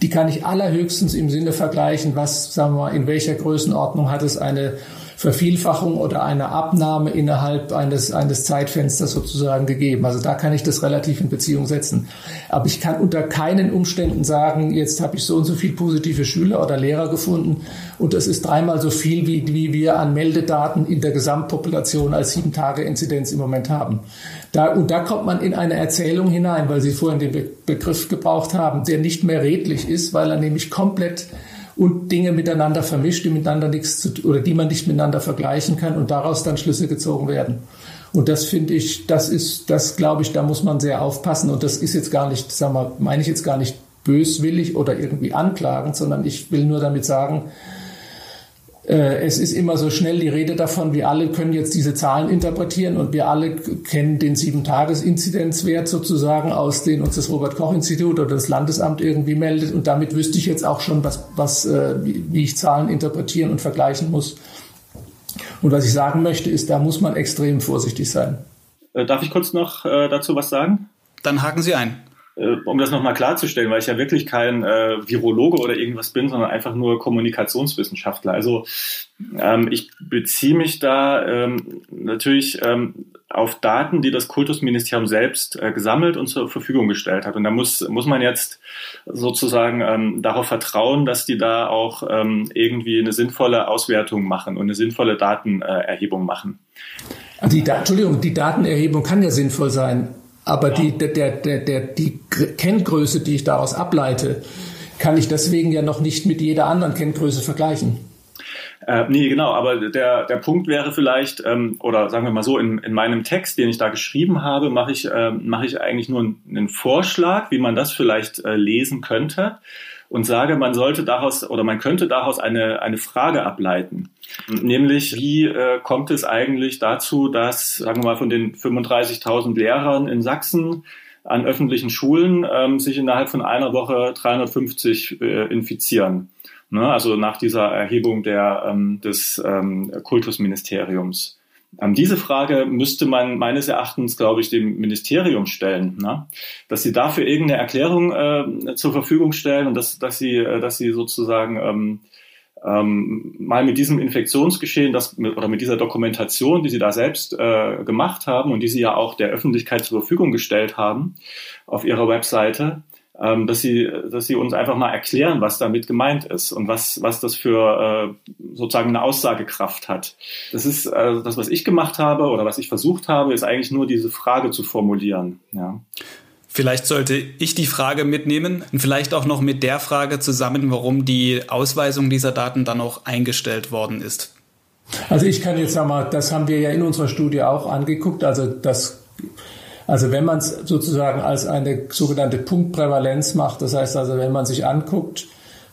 Die kann ich allerhöchstens im Sinne vergleichen, was, sagen wir mal, in welcher Größenordnung hat es eine Vervielfachung oder eine Abnahme innerhalb eines, eines Zeitfensters sozusagen gegeben. Also da kann ich das relativ in Beziehung setzen. Aber ich kann unter keinen Umständen sagen, jetzt habe ich so und so viel positive Schüler oder Lehrer gefunden und das ist dreimal so viel, wie, wie wir an Meldedaten in der Gesamtpopulation als sieben Tage Inzidenz im Moment haben. Da, und da kommt man in eine Erzählung hinein, weil Sie vorhin den Be Begriff gebraucht haben, der nicht mehr redlich ist, weil er nämlich komplett und Dinge miteinander vermischt, die miteinander nichts zu, oder die man nicht miteinander vergleichen kann und daraus dann Schlüsse gezogen werden. Und das finde ich, das ist, das glaube ich, da muss man sehr aufpassen. Und das ist jetzt gar nicht, sagen wir, meine ich jetzt gar nicht böswillig oder irgendwie anklagend, sondern ich will nur damit sagen, es ist immer so schnell die Rede davon, wir alle können jetzt diese Zahlen interpretieren und wir alle kennen den Sieben-Tages-Inzidenzwert sozusagen aus den uns das Robert-Koch-Institut oder das Landesamt irgendwie meldet und damit wüsste ich jetzt auch schon, was, was, äh, wie ich Zahlen interpretieren und vergleichen muss. Und was ich sagen möchte, ist, da muss man extrem vorsichtig sein. Äh, darf ich kurz noch dazu was sagen? Dann haken Sie ein äh, um das nochmal klarzustellen, weil ich ja wirklich kein äh, Virologe oder irgendwas bin, sondern einfach nur Kommunikationswissenschaftler. Also ähm, ich beziehe mich da ähm, natürlich ähm, auf Daten, die das Kultusministerium selbst äh, gesammelt und zur Verfügung gestellt hat. Und da muss, muss man jetzt sozusagen ähm, darauf vertrauen, dass die da auch ähm, irgendwie eine sinnvolle Auswertung machen und eine sinnvolle Datenerhebung machen. Die, Entschuldigung, die Datenerhebung kann ja sinnvoll sein. Aber die, der, der, der, die Kenngröße, die ich daraus ableite, kann ich deswegen ja noch nicht mit jeder anderen Kenngröße vergleichen. Äh, nee, genau, aber der, der Punkt wäre vielleicht, ähm, oder sagen wir mal so, in, in meinem Text, den ich da geschrieben habe, mache ich, äh, mache ich eigentlich nur einen, einen Vorschlag, wie man das vielleicht äh, lesen könnte und sage, man sollte daraus oder man könnte daraus eine, eine Frage ableiten. Nämlich, wie äh, kommt es eigentlich dazu, dass, sagen wir mal, von den 35.000 Lehrern in Sachsen an öffentlichen Schulen ähm, sich innerhalb von einer Woche 350 äh, infizieren? ne? also nach dieser Erhebung der, ähm, des ähm, Kultusministeriums. Ähm, diese Frage müsste man meines Erachtens, glaube ich, dem Ministerium stellen, ne? dass sie dafür irgendeine Erklärung äh, zur Verfügung stellen und dass, dass sie, äh, dass sie sozusagen ähm, ähm, mal mit diesem Infektionsgeschehen, das oder mit dieser Dokumentation, die sie da selbst äh, gemacht haben und die sie ja auch der Öffentlichkeit zur Verfügung gestellt haben auf ihrer Webseite, ähm, dass sie, dass sie uns einfach mal erklären, was damit gemeint ist und was, was das für äh, sozusagen eine Aussagekraft hat. Das ist äh, das, was ich gemacht habe oder was ich versucht habe, ist eigentlich nur diese Frage zu formulieren. Ja. Vielleicht sollte ich die Frage mitnehmen und vielleicht auch noch mit der Frage zusammen, warum die Ausweisung dieser Daten dann auch eingestellt worden ist. Also ich kann jetzt sagen das haben wir ja in unserer Studie auch angeguckt. Also das also wenn man es sozusagen als eine sogenannte Punktprävalenz macht, das heißt also, wenn man sich anguckt,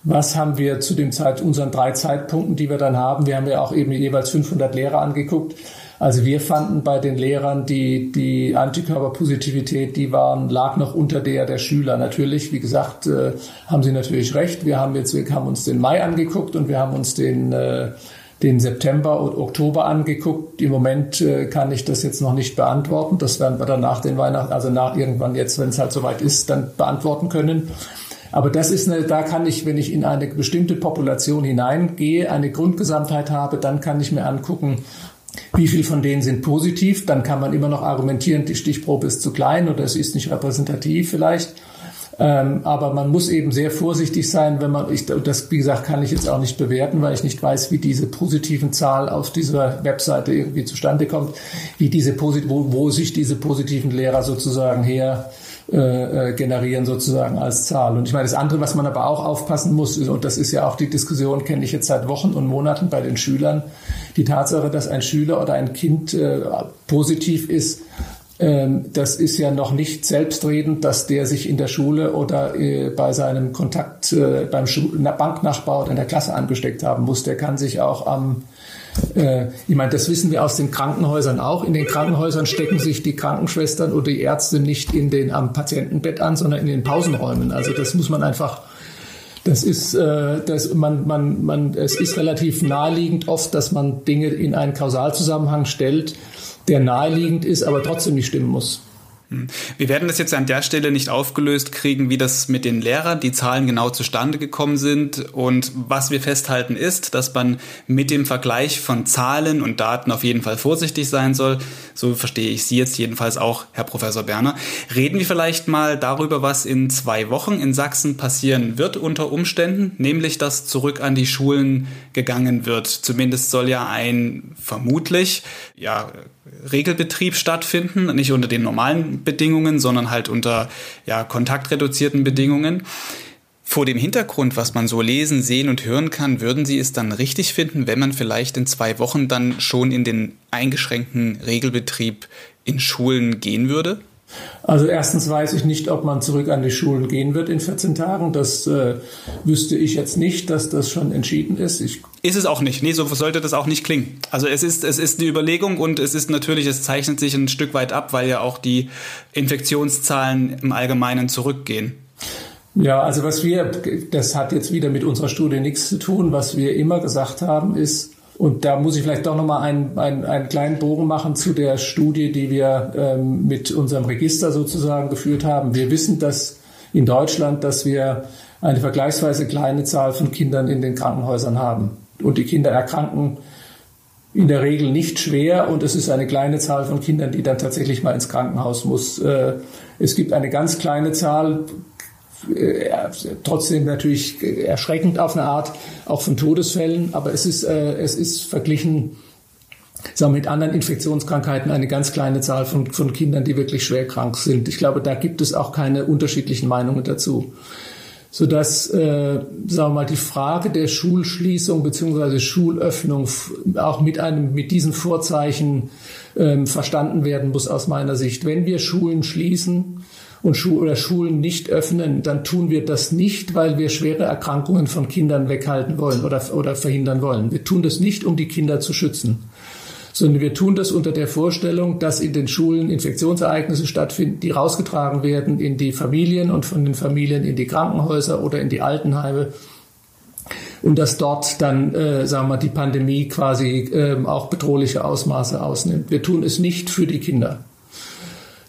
was haben wir zu dem Zeit, unseren drei Zeitpunkten, die wir dann haben, wir haben ja auch eben jeweils 500 Lehrer angeguckt. Also wir fanden bei den Lehrern die, die Antikörperpositivität, die waren, lag noch unter der der Schüler. Natürlich, wie gesagt, äh, haben sie natürlich recht. Wir haben jetzt, wir haben uns den Mai angeguckt und wir haben uns den, äh, den September und Oktober angeguckt. Im Moment äh, kann ich das jetzt noch nicht beantworten. Das werden wir dann nach den Weihnachten, also nach irgendwann jetzt, wenn es halt soweit ist, dann beantworten können. Aber das ist eine, da kann ich, wenn ich in eine bestimmte Population hineingehe, eine Grundgesamtheit habe, dann kann ich mir angucken, wie viel von denen sind positiv. Dann kann man immer noch argumentieren, die Stichprobe ist zu klein oder es ist nicht repräsentativ vielleicht. Ähm, aber man muss eben sehr vorsichtig sein, wenn man, ich, das wie gesagt kann ich jetzt auch nicht bewerten, weil ich nicht weiß, wie diese positiven Zahl auf dieser Webseite irgendwie zustande kommt, wie diese wo, wo sich diese positiven Lehrer sozusagen her äh, äh, generieren sozusagen als Zahl. Und ich meine, das andere, was man aber auch aufpassen muss, und das ist ja auch die Diskussion, kenne ich jetzt seit Wochen und Monaten bei den Schülern, die Tatsache, dass ein Schüler oder ein Kind äh, positiv ist, das ist ja noch nicht selbstredend, dass der sich in der Schule oder äh, bei seinem Kontakt äh, beim Banknachbar oder in der Klasse angesteckt haben muss. Der kann sich auch am äh, ich meine, das wissen wir aus den Krankenhäusern auch. In den Krankenhäusern stecken sich die Krankenschwestern oder die Ärzte nicht in den am Patientenbett an, sondern in den Pausenräumen. Also das muss man einfach das ist, das, man, man, man, es ist relativ naheliegend oft, dass man Dinge in einen Kausalzusammenhang stellt, der naheliegend ist, aber trotzdem nicht stimmen muss. Hm. Wir werden das jetzt an der Stelle nicht aufgelöst kriegen, wie das mit den Lehrern, die Zahlen genau zustande gekommen sind. Und was wir festhalten ist, dass man mit dem Vergleich von Zahlen und Daten auf jeden Fall vorsichtig sein soll. So verstehe ich Sie jetzt jedenfalls auch, Herr Professor Berner. Reden wir vielleicht mal darüber, was in zwei Wochen in Sachsen passieren wird unter Umständen, nämlich dass zurück an die Schulen gegangen wird. Zumindest soll ja ein vermutlich ja Regelbetrieb stattfinden, nicht unter den normalen Bedingungen, sondern halt unter ja, kontaktreduzierten Bedingungen. Vor dem Hintergrund, was man so lesen, sehen und hören kann, würden Sie es dann richtig finden, wenn man vielleicht in zwei Wochen dann schon in den eingeschränkten Regelbetrieb in Schulen gehen würde? Also erstens weiß ich nicht, ob man zurück an die Schulen gehen wird in 14 Tagen. Das äh, wüsste ich jetzt nicht, dass das schon entschieden ist. Ich ist es auch nicht. Nee, so sollte das auch nicht klingen. Also es ist, es ist die Überlegung und es ist natürlich, es zeichnet sich ein Stück weit ab, weil ja auch die Infektionszahlen im Allgemeinen zurückgehen. Ja, also was wir, das hat jetzt wieder mit unserer Studie nichts zu tun. Was wir immer gesagt haben, ist, und da muss ich vielleicht doch nochmal einen, einen, einen kleinen Bogen machen zu der Studie, die wir ähm, mit unserem Register sozusagen geführt haben. Wir wissen, dass in Deutschland, dass wir eine vergleichsweise kleine Zahl von Kindern in den Krankenhäusern haben. Und die Kinder erkranken in der Regel nicht schwer und es ist eine kleine Zahl von Kindern, die dann tatsächlich mal ins Krankenhaus muss. Äh, es gibt eine ganz kleine Zahl, äh, trotzdem natürlich erschreckend auf eine Art, auch von Todesfällen, aber es ist, äh, es ist verglichen sagen wir, mit anderen Infektionskrankheiten eine ganz kleine Zahl von, von Kindern, die wirklich schwer krank sind. Ich glaube, da gibt es auch keine unterschiedlichen Meinungen dazu. Sodass, äh, sagen wir mal, die Frage der Schulschließung beziehungsweise Schulöffnung auch mit einem, mit diesen Vorzeichen ähm, verstanden werden muss aus meiner Sicht. Wenn wir Schulen schließen, und Schu oder Schulen nicht öffnen, dann tun wir das nicht, weil wir schwere Erkrankungen von Kindern weghalten wollen oder, oder verhindern wollen. Wir tun das nicht, um die Kinder zu schützen, sondern wir tun das unter der Vorstellung, dass in den Schulen Infektionsereignisse stattfinden, die rausgetragen werden in die Familien und von den Familien in die Krankenhäuser oder in die Altenheime und dass dort dann, äh, sagen wir, die Pandemie quasi äh, auch bedrohliche Ausmaße ausnimmt. Wir tun es nicht für die Kinder.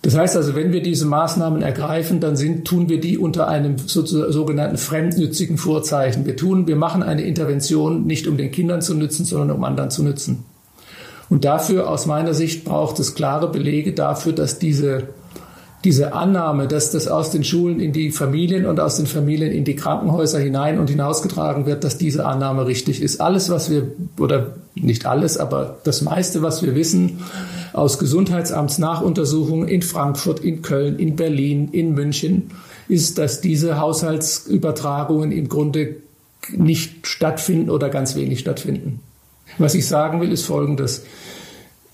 Das heißt also, wenn wir diese Maßnahmen ergreifen, dann sind, tun wir die unter einem sogenannten fremdnützigen Vorzeichen. Wir tun, wir machen eine Intervention nicht um den Kindern zu nützen, sondern um anderen zu nützen. Und dafür, aus meiner Sicht, braucht es klare Belege dafür, dass diese diese Annahme, dass das aus den Schulen in die Familien und aus den Familien in die Krankenhäuser hinein und hinausgetragen wird, dass diese Annahme richtig ist. Alles, was wir, oder nicht alles, aber das meiste, was wir wissen aus Gesundheitsamtsnachuntersuchungen in Frankfurt, in Köln, in Berlin, in München, ist, dass diese Haushaltsübertragungen im Grunde nicht stattfinden oder ganz wenig stattfinden. Was ich sagen will, ist Folgendes.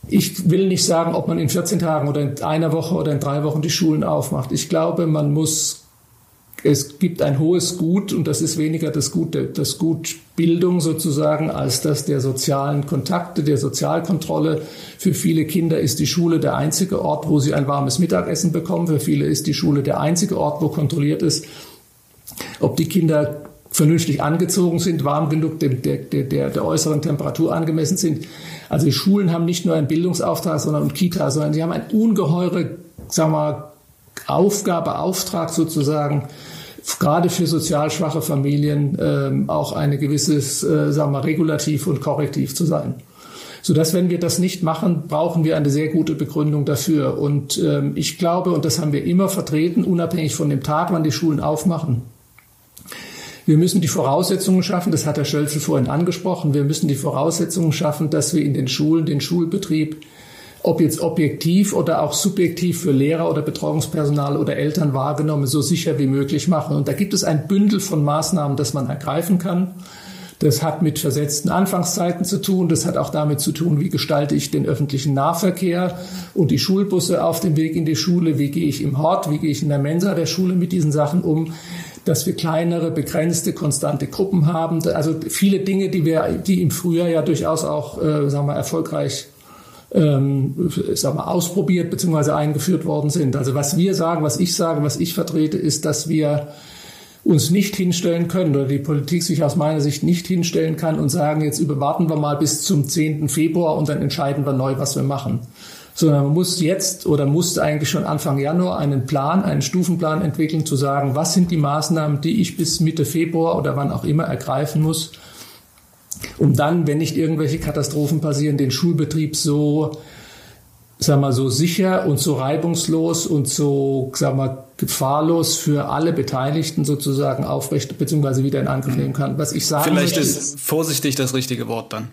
Ich will nicht sagen, ob man in 14 Tagen oder in einer Woche oder in drei Wochen die Schulen aufmacht. Ich glaube, man muss, es gibt ein hohes Gut und das ist weniger das Gut, das Gut Bildung sozusagen als das der sozialen Kontakte, der Sozialkontrolle. Für viele Kinder ist die Schule der einzige Ort, wo sie ein warmes Mittagessen bekommen. Für viele ist die Schule der einzige Ort, wo kontrolliert ist, ob die Kinder vernünftig angezogen sind, warm genug der, der, der, der äußeren Temperatur angemessen sind. Also die Schulen haben nicht nur einen Bildungsauftrag, sondern und Kita, sondern sie haben eine ungeheure, sagen wir, Aufgabe, Auftrag sozusagen, gerade für sozial schwache Familien ähm, auch eine gewisses, äh, sagen wir, Regulativ und Korrektiv zu sein. Sodass, wenn wir das nicht machen, brauchen wir eine sehr gute Begründung dafür. Und ähm, ich glaube, und das haben wir immer vertreten, unabhängig von dem Tag, wann die Schulen aufmachen, wir müssen die Voraussetzungen schaffen, das hat Herr Schölzel vorhin angesprochen, wir müssen die Voraussetzungen schaffen, dass wir in den Schulen den Schulbetrieb, ob jetzt objektiv oder auch subjektiv für Lehrer oder Betreuungspersonal oder Eltern wahrgenommen, so sicher wie möglich machen. Und da gibt es ein Bündel von Maßnahmen, das man ergreifen kann. Das hat mit versetzten Anfangszeiten zu tun. Das hat auch damit zu tun, wie gestalte ich den öffentlichen Nahverkehr und die Schulbusse auf dem Weg in die Schule. Wie gehe ich im Hort? Wie gehe ich in der Mensa der Schule mit diesen Sachen um? dass wir kleinere, begrenzte, konstante Gruppen haben. Also viele Dinge, die wir, die im Frühjahr ja durchaus auch, äh, sagen wir, erfolgreich ähm, sagen wir, ausprobiert bzw. eingeführt worden sind. Also was wir sagen, was ich sage, was ich vertrete, ist, dass wir uns nicht hinstellen können oder die Politik sich aus meiner Sicht nicht hinstellen kann und sagen, jetzt überwarten wir mal bis zum 10. Februar und dann entscheiden wir neu, was wir machen sondern man muss jetzt oder musste eigentlich schon Anfang Januar einen Plan, einen Stufenplan entwickeln, zu sagen, was sind die Maßnahmen, die ich bis Mitte Februar oder wann auch immer ergreifen muss, um dann, wenn nicht irgendwelche Katastrophen passieren, den Schulbetrieb so, sag mal, so sicher und so reibungslos und so, sag mal, gefahrlos für alle Beteiligten sozusagen aufrecht bzw. wieder in Angriff nehmen kann. Was ich sagen Vielleicht ist vorsichtig das richtige Wort dann.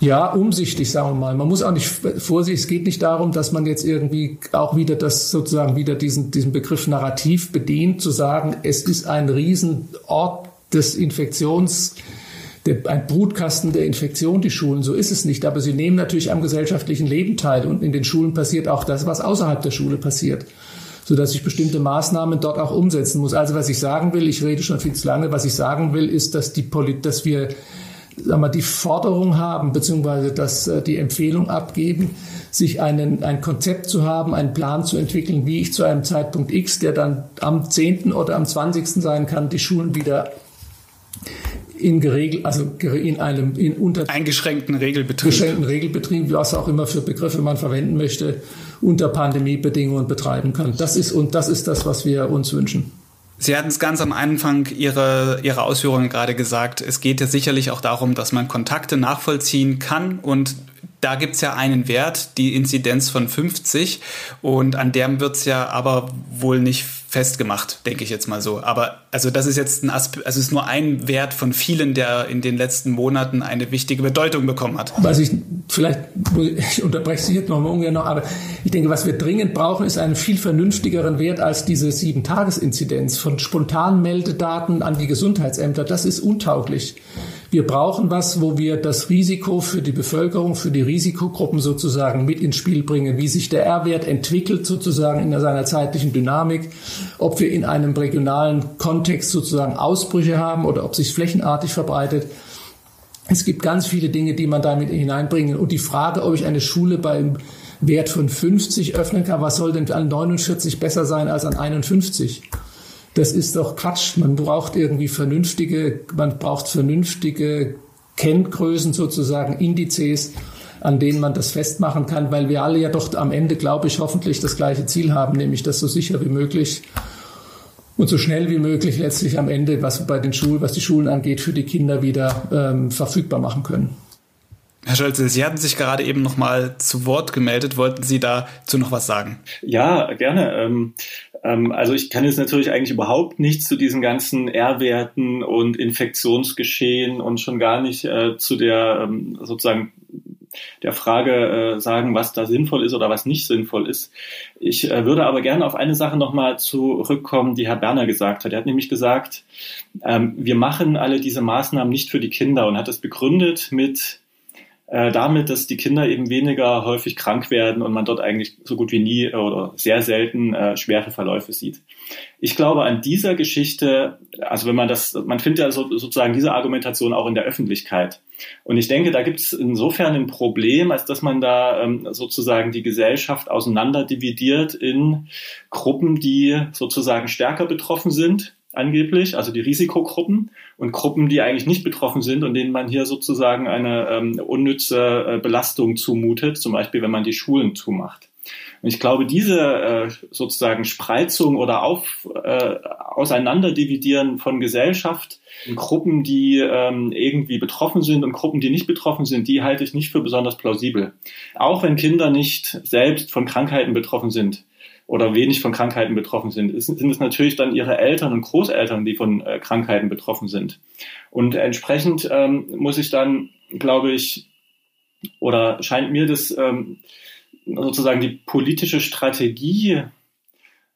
Ja, umsichtig, sagen wir mal. Man muss auch nicht vorsichtig, es geht nicht darum, dass man jetzt irgendwie auch wieder das sozusagen wieder diesen, diesen Begriff Narrativ bedient, zu sagen, es ist ein Riesenort des Infektions, der, ein Brutkasten der Infektion, die Schulen. So ist es nicht. Aber sie nehmen natürlich am gesellschaftlichen Leben teil. Und in den Schulen passiert auch das, was außerhalb der Schule passiert. Sodass ich bestimmte Maßnahmen dort auch umsetzen muss. Also was ich sagen will, ich rede schon viel zu lange, was ich sagen will, ist, dass die Polit dass wir sagen wir, die Forderung haben, beziehungsweise dass äh, die Empfehlung abgeben, sich einen, ein Konzept zu haben, einen Plan zu entwickeln, wie ich zu einem Zeitpunkt X, der dann am 10. oder am 20. sein kann, die Schulen wieder in geregelt, also in einem in unter eingeschränkten Regelbetrieb, beschränkten Regelbetrieb, was auch immer für Begriffe man verwenden möchte, unter Pandemiebedingungen betreiben kann. Das ist und das ist das, was wir uns wünschen. Sie hatten es ganz am Anfang Ihrer, Ihrer Ausführungen gerade gesagt. Es geht ja sicherlich auch darum, dass man Kontakte nachvollziehen kann und da gibt's ja einen Wert, die Inzidenz von 50 und an dem wird's ja aber wohl nicht festgemacht, denke ich jetzt mal so. Aber also das ist jetzt ein Aspe also ist nur ein Wert von vielen, der in den letzten Monaten eine wichtige Bedeutung bekommen hat. Was ich vielleicht ich unterbreche Sie jetzt noch mal ungern noch, aber ich denke, was wir dringend brauchen, ist einen viel vernünftigeren Wert als diese sieben Tagesinzidenz von spontanen Meldedaten an die Gesundheitsämter. Das ist untauglich. Wir brauchen was, wo wir das Risiko für die Bevölkerung, für die Risikogruppen sozusagen mit ins Spiel bringen, wie sich der R-Wert entwickelt sozusagen in seiner zeitlichen Dynamik, ob wir in einem regionalen Kontext sozusagen Ausbrüche haben oder ob sich flächenartig verbreitet. Es gibt ganz viele Dinge, die man damit hineinbringen. Und die Frage, ob ich eine Schule beim Wert von 50 öffnen kann, was soll denn an 49 besser sein als an 51? Das ist doch Quatsch. Man braucht irgendwie vernünftige, man braucht vernünftige Kenngrößen sozusagen, Indizes, an denen man das festmachen kann, weil wir alle ja doch am Ende, glaube ich, hoffentlich das gleiche Ziel haben, nämlich das so sicher wie möglich und so schnell wie möglich letztlich am Ende, was bei den Schulen, was die Schulen angeht, für die Kinder wieder ähm, verfügbar machen können. Herr Scholze, Sie hatten sich gerade eben noch mal zu Wort gemeldet. Wollten Sie dazu noch was sagen? Ja, gerne. Ähm, ähm, also ich kann jetzt natürlich eigentlich überhaupt nichts zu diesen ganzen R-Werten und Infektionsgeschehen und schon gar nicht äh, zu der ähm, sozusagen der Frage äh, sagen, was da sinnvoll ist oder was nicht sinnvoll ist. Ich äh, würde aber gerne auf eine Sache nochmal zurückkommen, die Herr Berner gesagt hat. Er hat nämlich gesagt, ähm, wir machen alle diese Maßnahmen nicht für die Kinder und hat das begründet mit äh, damit, dass die Kinder eben weniger häufig krank werden und man dort eigentlich so gut wie nie oder sehr selten äh, schwere Verläufe sieht. Ich glaube an dieser Geschichte, also wenn man das, man findet ja so, sozusagen diese Argumentation auch in der Öffentlichkeit. Und ich denke, da gibt es insofern ein Problem, als dass man da ähm, sozusagen die Gesellschaft auseinander dividiert in Gruppen, die sozusagen stärker betroffen sind angeblich, also die Risikogruppen und Gruppen, die eigentlich nicht betroffen sind und denen man hier sozusagen eine ähm, unnütze äh, Belastung zumutet, zum Beispiel wenn man die Schulen zumacht. Und ich glaube, diese äh, sozusagen Spreizung oder auf, äh, Auseinanderdividieren von Gesellschaft in Gruppen, die ähm, irgendwie betroffen sind und Gruppen, die nicht betroffen sind, die halte ich nicht für besonders plausibel. Auch wenn Kinder nicht selbst von Krankheiten betroffen sind oder wenig von Krankheiten betroffen sind, ist, sind es natürlich dann ihre Eltern und Großeltern, die von äh, Krankheiten betroffen sind. Und entsprechend ähm, muss ich dann, glaube ich, oder scheint mir das ähm, sozusagen die politische Strategie,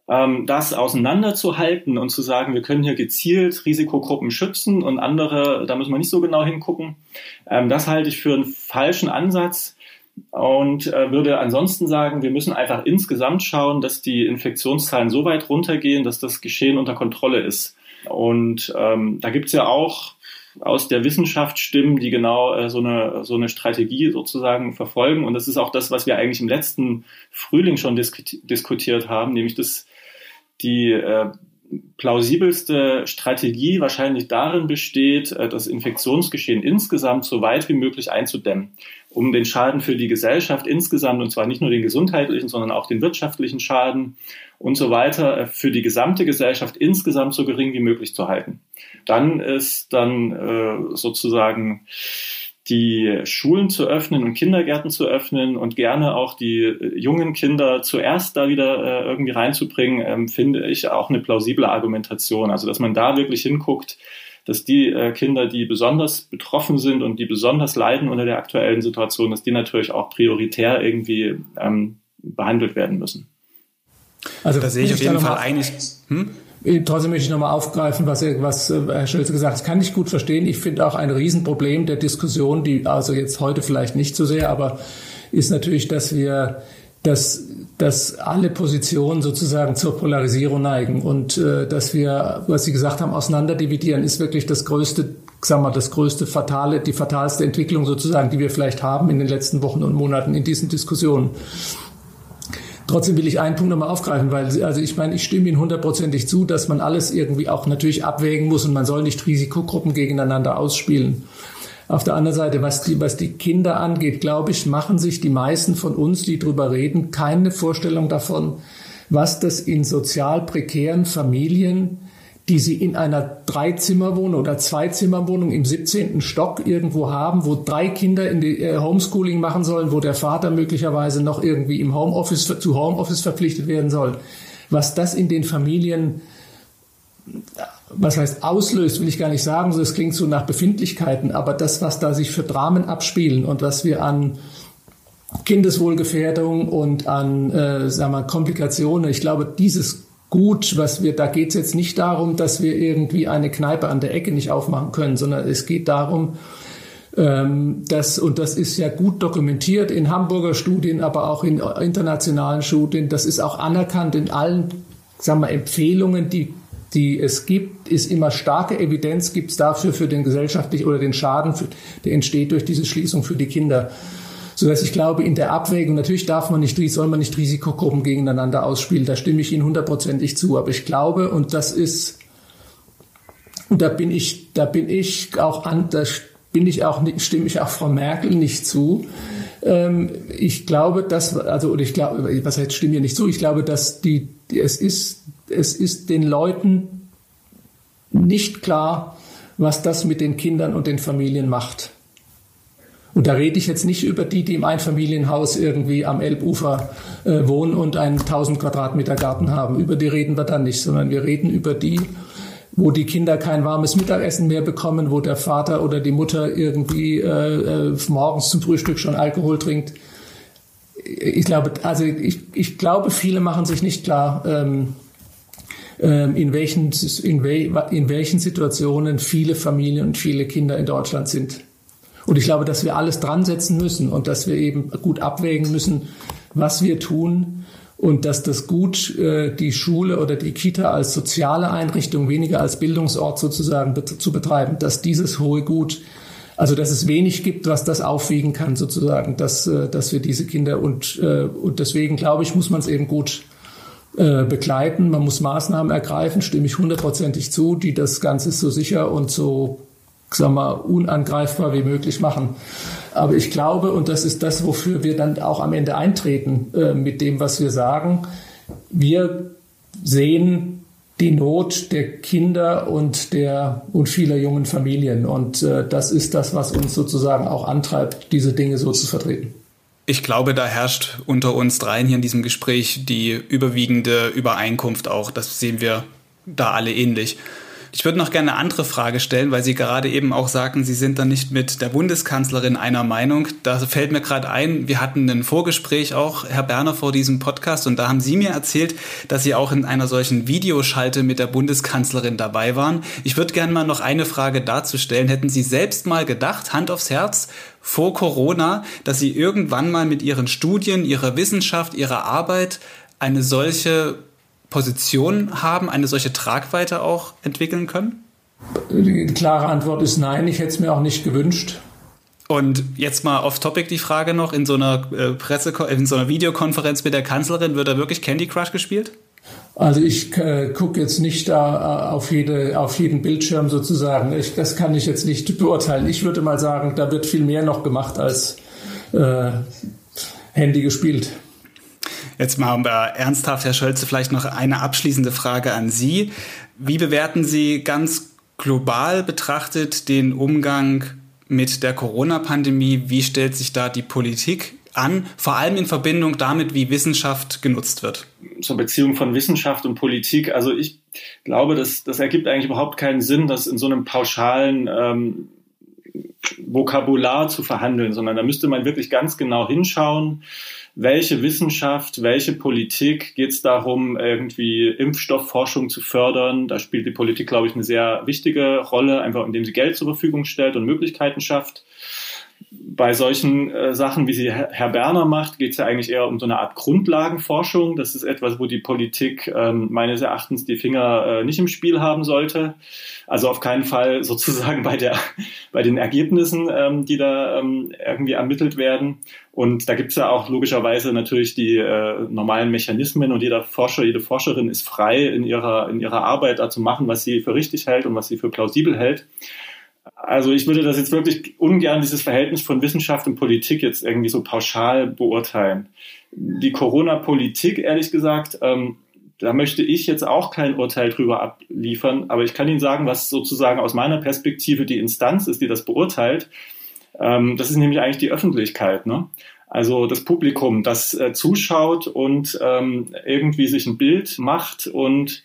ähm, das auseinanderzuhalten und zu sagen, wir können hier gezielt Risikogruppen schützen und andere, da müssen wir nicht so genau hingucken. Ähm, das halte ich für einen falschen Ansatz und äh, würde ansonsten sagen, wir müssen einfach insgesamt schauen, dass die Infektionszahlen so weit runtergehen, dass das Geschehen unter Kontrolle ist. Und ähm, da gibt's ja auch aus der Wissenschaft Stimmen, die genau äh, so, eine, so eine Strategie sozusagen verfolgen. Und das ist auch das, was wir eigentlich im letzten Frühling schon diskutiert haben, nämlich dass die äh, plausibelste Strategie wahrscheinlich darin besteht, äh, das Infektionsgeschehen insgesamt so weit wie möglich einzudämmen, um den Schaden für die Gesellschaft insgesamt, und zwar nicht nur den gesundheitlichen, sondern auch den wirtschaftlichen Schaden und so weiter, äh, für die gesamte Gesellschaft insgesamt so gering wie möglich zu halten. Dann ist dann äh, sozusagen die Schulen zu öffnen und Kindergärten zu öffnen und gerne auch die äh, jungen Kinder zuerst da wieder äh, irgendwie reinzubringen, ähm, finde ich auch eine plausible Argumentation. Also dass man da wirklich hinguckt, dass die äh, Kinder, die besonders betroffen sind und die besonders leiden unter der aktuellen Situation, dass die natürlich auch prioritär irgendwie ähm, behandelt werden müssen. Also da sehe ich auf jeden Fall einig. Hm? Trotzdem möchte ich nochmal aufgreifen, was, was äh, Herr Schölze gesagt hat. Das kann ich gut verstehen. Ich finde auch ein Riesenproblem der Diskussion, die also jetzt heute vielleicht nicht so sehr, aber ist natürlich, dass wir, dass, dass alle Positionen sozusagen zur Polarisierung neigen und äh, dass wir, was Sie gesagt haben, auseinanderdividieren, ist wirklich das größte, sagen wir, das größte fatale, die fatalste Entwicklung sozusagen, die wir vielleicht haben in den letzten Wochen und Monaten in diesen Diskussionen. Trotzdem will ich einen Punkt nochmal aufgreifen, weil also ich meine, ich stimme Ihnen hundertprozentig zu, dass man alles irgendwie auch natürlich abwägen muss und man soll nicht Risikogruppen gegeneinander ausspielen. Auf der anderen Seite, was die, was die Kinder angeht, glaube ich, machen sich die meisten von uns, die drüber reden, keine Vorstellung davon, was das in sozial prekären Familien die sie in einer Dreizimmerwohnung oder Zweizimmerwohnung im 17. Stock irgendwo haben, wo drei Kinder in die äh, Homeschooling machen sollen, wo der Vater möglicherweise noch irgendwie im Homeoffice zu Homeoffice verpflichtet werden soll. Was das in den Familien was heißt auslöst, will ich gar nicht sagen, es klingt so nach Befindlichkeiten, aber das, was da sich für Dramen abspielen und was wir an Kindeswohlgefährdung und an äh, sagen wir, Komplikationen, ich glaube, dieses gut, was wir, da geht es jetzt nicht darum, dass wir irgendwie eine Kneipe an der Ecke nicht aufmachen können, sondern es geht darum, ähm, dass, und das ist ja gut dokumentiert in Hamburger Studien, aber auch in internationalen Studien, das ist auch anerkannt in allen, sagen wir, Empfehlungen, die die es gibt, ist immer starke Evidenz gibt es dafür für den gesellschaftlichen oder den Schaden, für, der entsteht durch diese Schließung für die Kinder. So dass ich glaube, in der Abwägung, natürlich darf man nicht, soll man nicht Risikogruppen gegeneinander ausspielen. Da stimme ich Ihnen hundertprozentig zu. Aber ich glaube, und das ist, und da bin ich, da bin ich auch an, da bin ich auch, stimme ich auch Frau Merkel nicht zu. Ähm, ich glaube, dass, also, oder ich glaube, was heißt, stimme ihr nicht zu? Ich glaube, dass die, es ist, es ist den Leuten nicht klar, was das mit den Kindern und den Familien macht. Und da rede ich jetzt nicht über die, die im Einfamilienhaus irgendwie am Elbufer äh, wohnen und einen 1000 Quadratmeter Garten haben. Über die reden wir dann nicht, sondern wir reden über die, wo die Kinder kein warmes Mittagessen mehr bekommen, wo der Vater oder die Mutter irgendwie äh, äh, morgens zum Frühstück schon Alkohol trinkt. Ich glaube, also ich, ich glaube, viele machen sich nicht klar, ähm, ähm, in, welchen, in, we, in welchen Situationen viele Familien und viele Kinder in Deutschland sind. Und ich glaube, dass wir alles dran setzen müssen und dass wir eben gut abwägen müssen, was wir tun und dass das Gut, äh, die Schule oder die Kita als soziale Einrichtung, weniger als Bildungsort sozusagen zu betreiben, dass dieses hohe Gut, also dass es wenig gibt, was das aufwiegen kann sozusagen, dass, äh, dass wir diese Kinder und, äh, und deswegen glaube ich, muss man es eben gut äh, begleiten. Man muss Maßnahmen ergreifen, stimme ich hundertprozentig zu, die das Ganze so sicher und so sagen wir, unangreifbar wie möglich machen. Aber ich glaube, und das ist das, wofür wir dann auch am Ende eintreten äh, mit dem, was wir sagen, wir sehen die Not der Kinder und der und vieler jungen Familien. Und äh, das ist das, was uns sozusagen auch antreibt, diese Dinge so zu vertreten. Ich glaube, da herrscht unter uns dreien hier in diesem Gespräch die überwiegende Übereinkunft auch. Das sehen wir da alle ähnlich. Ich würde noch gerne eine andere Frage stellen, weil Sie gerade eben auch sagten, Sie sind dann nicht mit der Bundeskanzlerin einer Meinung. Da fällt mir gerade ein, wir hatten ein Vorgespräch auch, Herr Berner, vor diesem Podcast und da haben Sie mir erzählt, dass Sie auch in einer solchen Videoschalte mit der Bundeskanzlerin dabei waren. Ich würde gerne mal noch eine Frage dazu stellen. Hätten Sie selbst mal gedacht, Hand aufs Herz, vor Corona, dass Sie irgendwann mal mit Ihren Studien, Ihrer Wissenschaft, Ihrer Arbeit eine solche Position haben, eine solche Tragweite auch entwickeln können? Die klare Antwort ist nein. Ich hätte es mir auch nicht gewünscht. Und jetzt mal off Topic die Frage noch: In so einer äh, Presse, in so einer Videokonferenz mit der Kanzlerin wird da wirklich Candy Crush gespielt? Also ich äh, gucke jetzt nicht da äh, auf, jede, auf jeden Bildschirm sozusagen. Ich, das kann ich jetzt nicht beurteilen. Ich würde mal sagen, da wird viel mehr noch gemacht als äh, Handy gespielt. Jetzt mal ernsthaft, Herr Schölze, vielleicht noch eine abschließende Frage an Sie. Wie bewerten Sie ganz global betrachtet den Umgang mit der Corona-Pandemie? Wie stellt sich da die Politik an, vor allem in Verbindung damit, wie Wissenschaft genutzt wird? Zur Beziehung von Wissenschaft und Politik. Also ich glaube, das, das ergibt eigentlich überhaupt keinen Sinn, das in so einem pauschalen ähm, Vokabular zu verhandeln, sondern da müsste man wirklich ganz genau hinschauen welche Wissenschaft, welche Politik geht es darum, irgendwie Impfstoffforschung zu fördern. Da spielt die Politik, glaube ich, eine sehr wichtige Rolle, einfach indem sie Geld zur Verfügung stellt und Möglichkeiten schafft bei solchen äh, Sachen, wie sie Herr Berner macht, geht es ja eigentlich eher um so eine Art Grundlagenforschung. Das ist etwas, wo die Politik ähm, meines Erachtens die Finger äh, nicht im Spiel haben sollte. Also auf keinen Fall sozusagen bei der bei den Ergebnissen, ähm, die da ähm, irgendwie ermittelt werden. Und da gibt es ja auch logischerweise natürlich die äh, normalen Mechanismen und jeder Forscher, jede Forscherin ist frei in ihrer in ihrer Arbeit da zu machen, was sie für richtig hält und was sie für plausibel hält. Also ich würde das jetzt wirklich ungern, dieses Verhältnis von Wissenschaft und Politik jetzt irgendwie so pauschal beurteilen. Die Corona-Politik, ehrlich gesagt, ähm, da möchte ich jetzt auch kein Urteil drüber abliefern, aber ich kann Ihnen sagen, was sozusagen aus meiner Perspektive die Instanz ist, die das beurteilt. Ähm, das ist nämlich eigentlich die Öffentlichkeit. Ne? Also das Publikum, das äh, zuschaut und ähm, irgendwie sich ein Bild macht und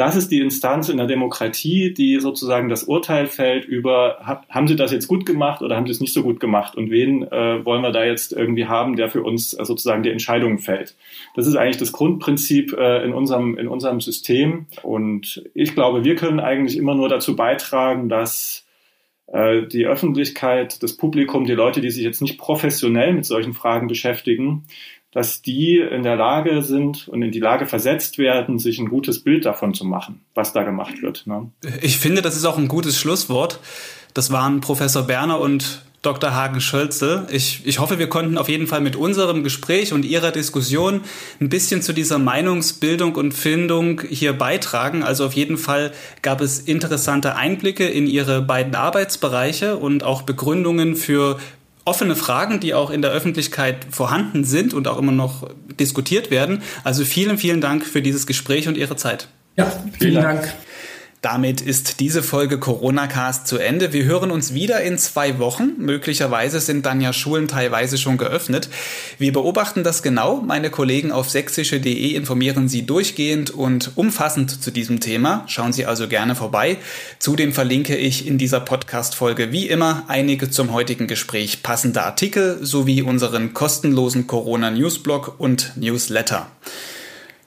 das ist die Instanz in der Demokratie, die sozusagen das Urteil fällt über, haben Sie das jetzt gut gemacht oder haben Sie es nicht so gut gemacht und wen äh, wollen wir da jetzt irgendwie haben, der für uns äh, sozusagen die Entscheidung fällt. Das ist eigentlich das Grundprinzip äh, in, unserem, in unserem System und ich glaube, wir können eigentlich immer nur dazu beitragen, dass äh, die Öffentlichkeit, das Publikum, die Leute, die sich jetzt nicht professionell mit solchen Fragen beschäftigen, dass die in der Lage sind und in die Lage versetzt werden, sich ein gutes Bild davon zu machen, was da gemacht wird. Ne? Ich finde, das ist auch ein gutes Schlusswort. Das waren Professor Berner und Dr. Hagen-Schölzel. Ich, ich hoffe, wir konnten auf jeden Fall mit unserem Gespräch und Ihrer Diskussion ein bisschen zu dieser Meinungsbildung und Findung hier beitragen. Also auf jeden Fall gab es interessante Einblicke in Ihre beiden Arbeitsbereiche und auch Begründungen für offene Fragen, die auch in der Öffentlichkeit vorhanden sind und auch immer noch diskutiert werden. Also vielen, vielen Dank für dieses Gespräch und Ihre Zeit. Ja, vielen, vielen Dank. Dank. Damit ist diese Folge Corona Cast zu Ende. Wir hören uns wieder in zwei Wochen. Möglicherweise sind dann ja Schulen teilweise schon geöffnet. Wir beobachten das genau. Meine Kollegen auf sächsische.de informieren Sie durchgehend und umfassend zu diesem Thema. Schauen Sie also gerne vorbei. Zudem verlinke ich in dieser Podcast-Folge wie immer einige zum heutigen Gespräch passende Artikel sowie unseren kostenlosen Corona Newsblog und Newsletter.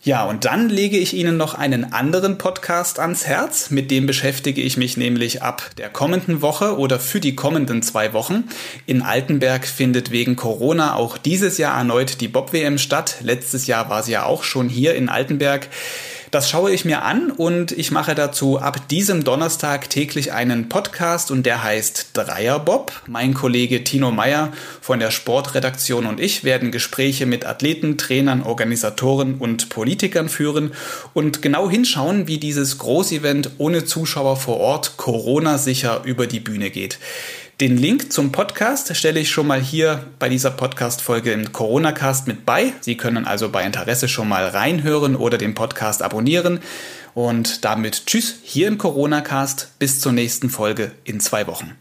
Ja, und dann lege ich Ihnen noch einen anderen Podcast ans Herz. Mit dem beschäftige ich mich nämlich ab der kommenden Woche oder für die kommenden zwei Wochen. In Altenberg findet wegen Corona auch dieses Jahr erneut die Bob-WM statt. Letztes Jahr war sie ja auch schon hier in Altenberg. Das schaue ich mir an und ich mache dazu ab diesem Donnerstag täglich einen Podcast und der heißt Dreierbob. Mein Kollege Tino Meyer von der Sportredaktion und ich werden Gespräche mit Athleten, Trainern, Organisatoren und Politikern führen und genau hinschauen, wie dieses Großevent ohne Zuschauer vor Ort Corona-sicher über die Bühne geht. Den Link zum Podcast stelle ich schon mal hier bei dieser Podcast-Folge im Corona-Cast mit bei. Sie können also bei Interesse schon mal reinhören oder den Podcast abonnieren. Und damit Tschüss hier im Corona-Cast. Bis zur nächsten Folge in zwei Wochen.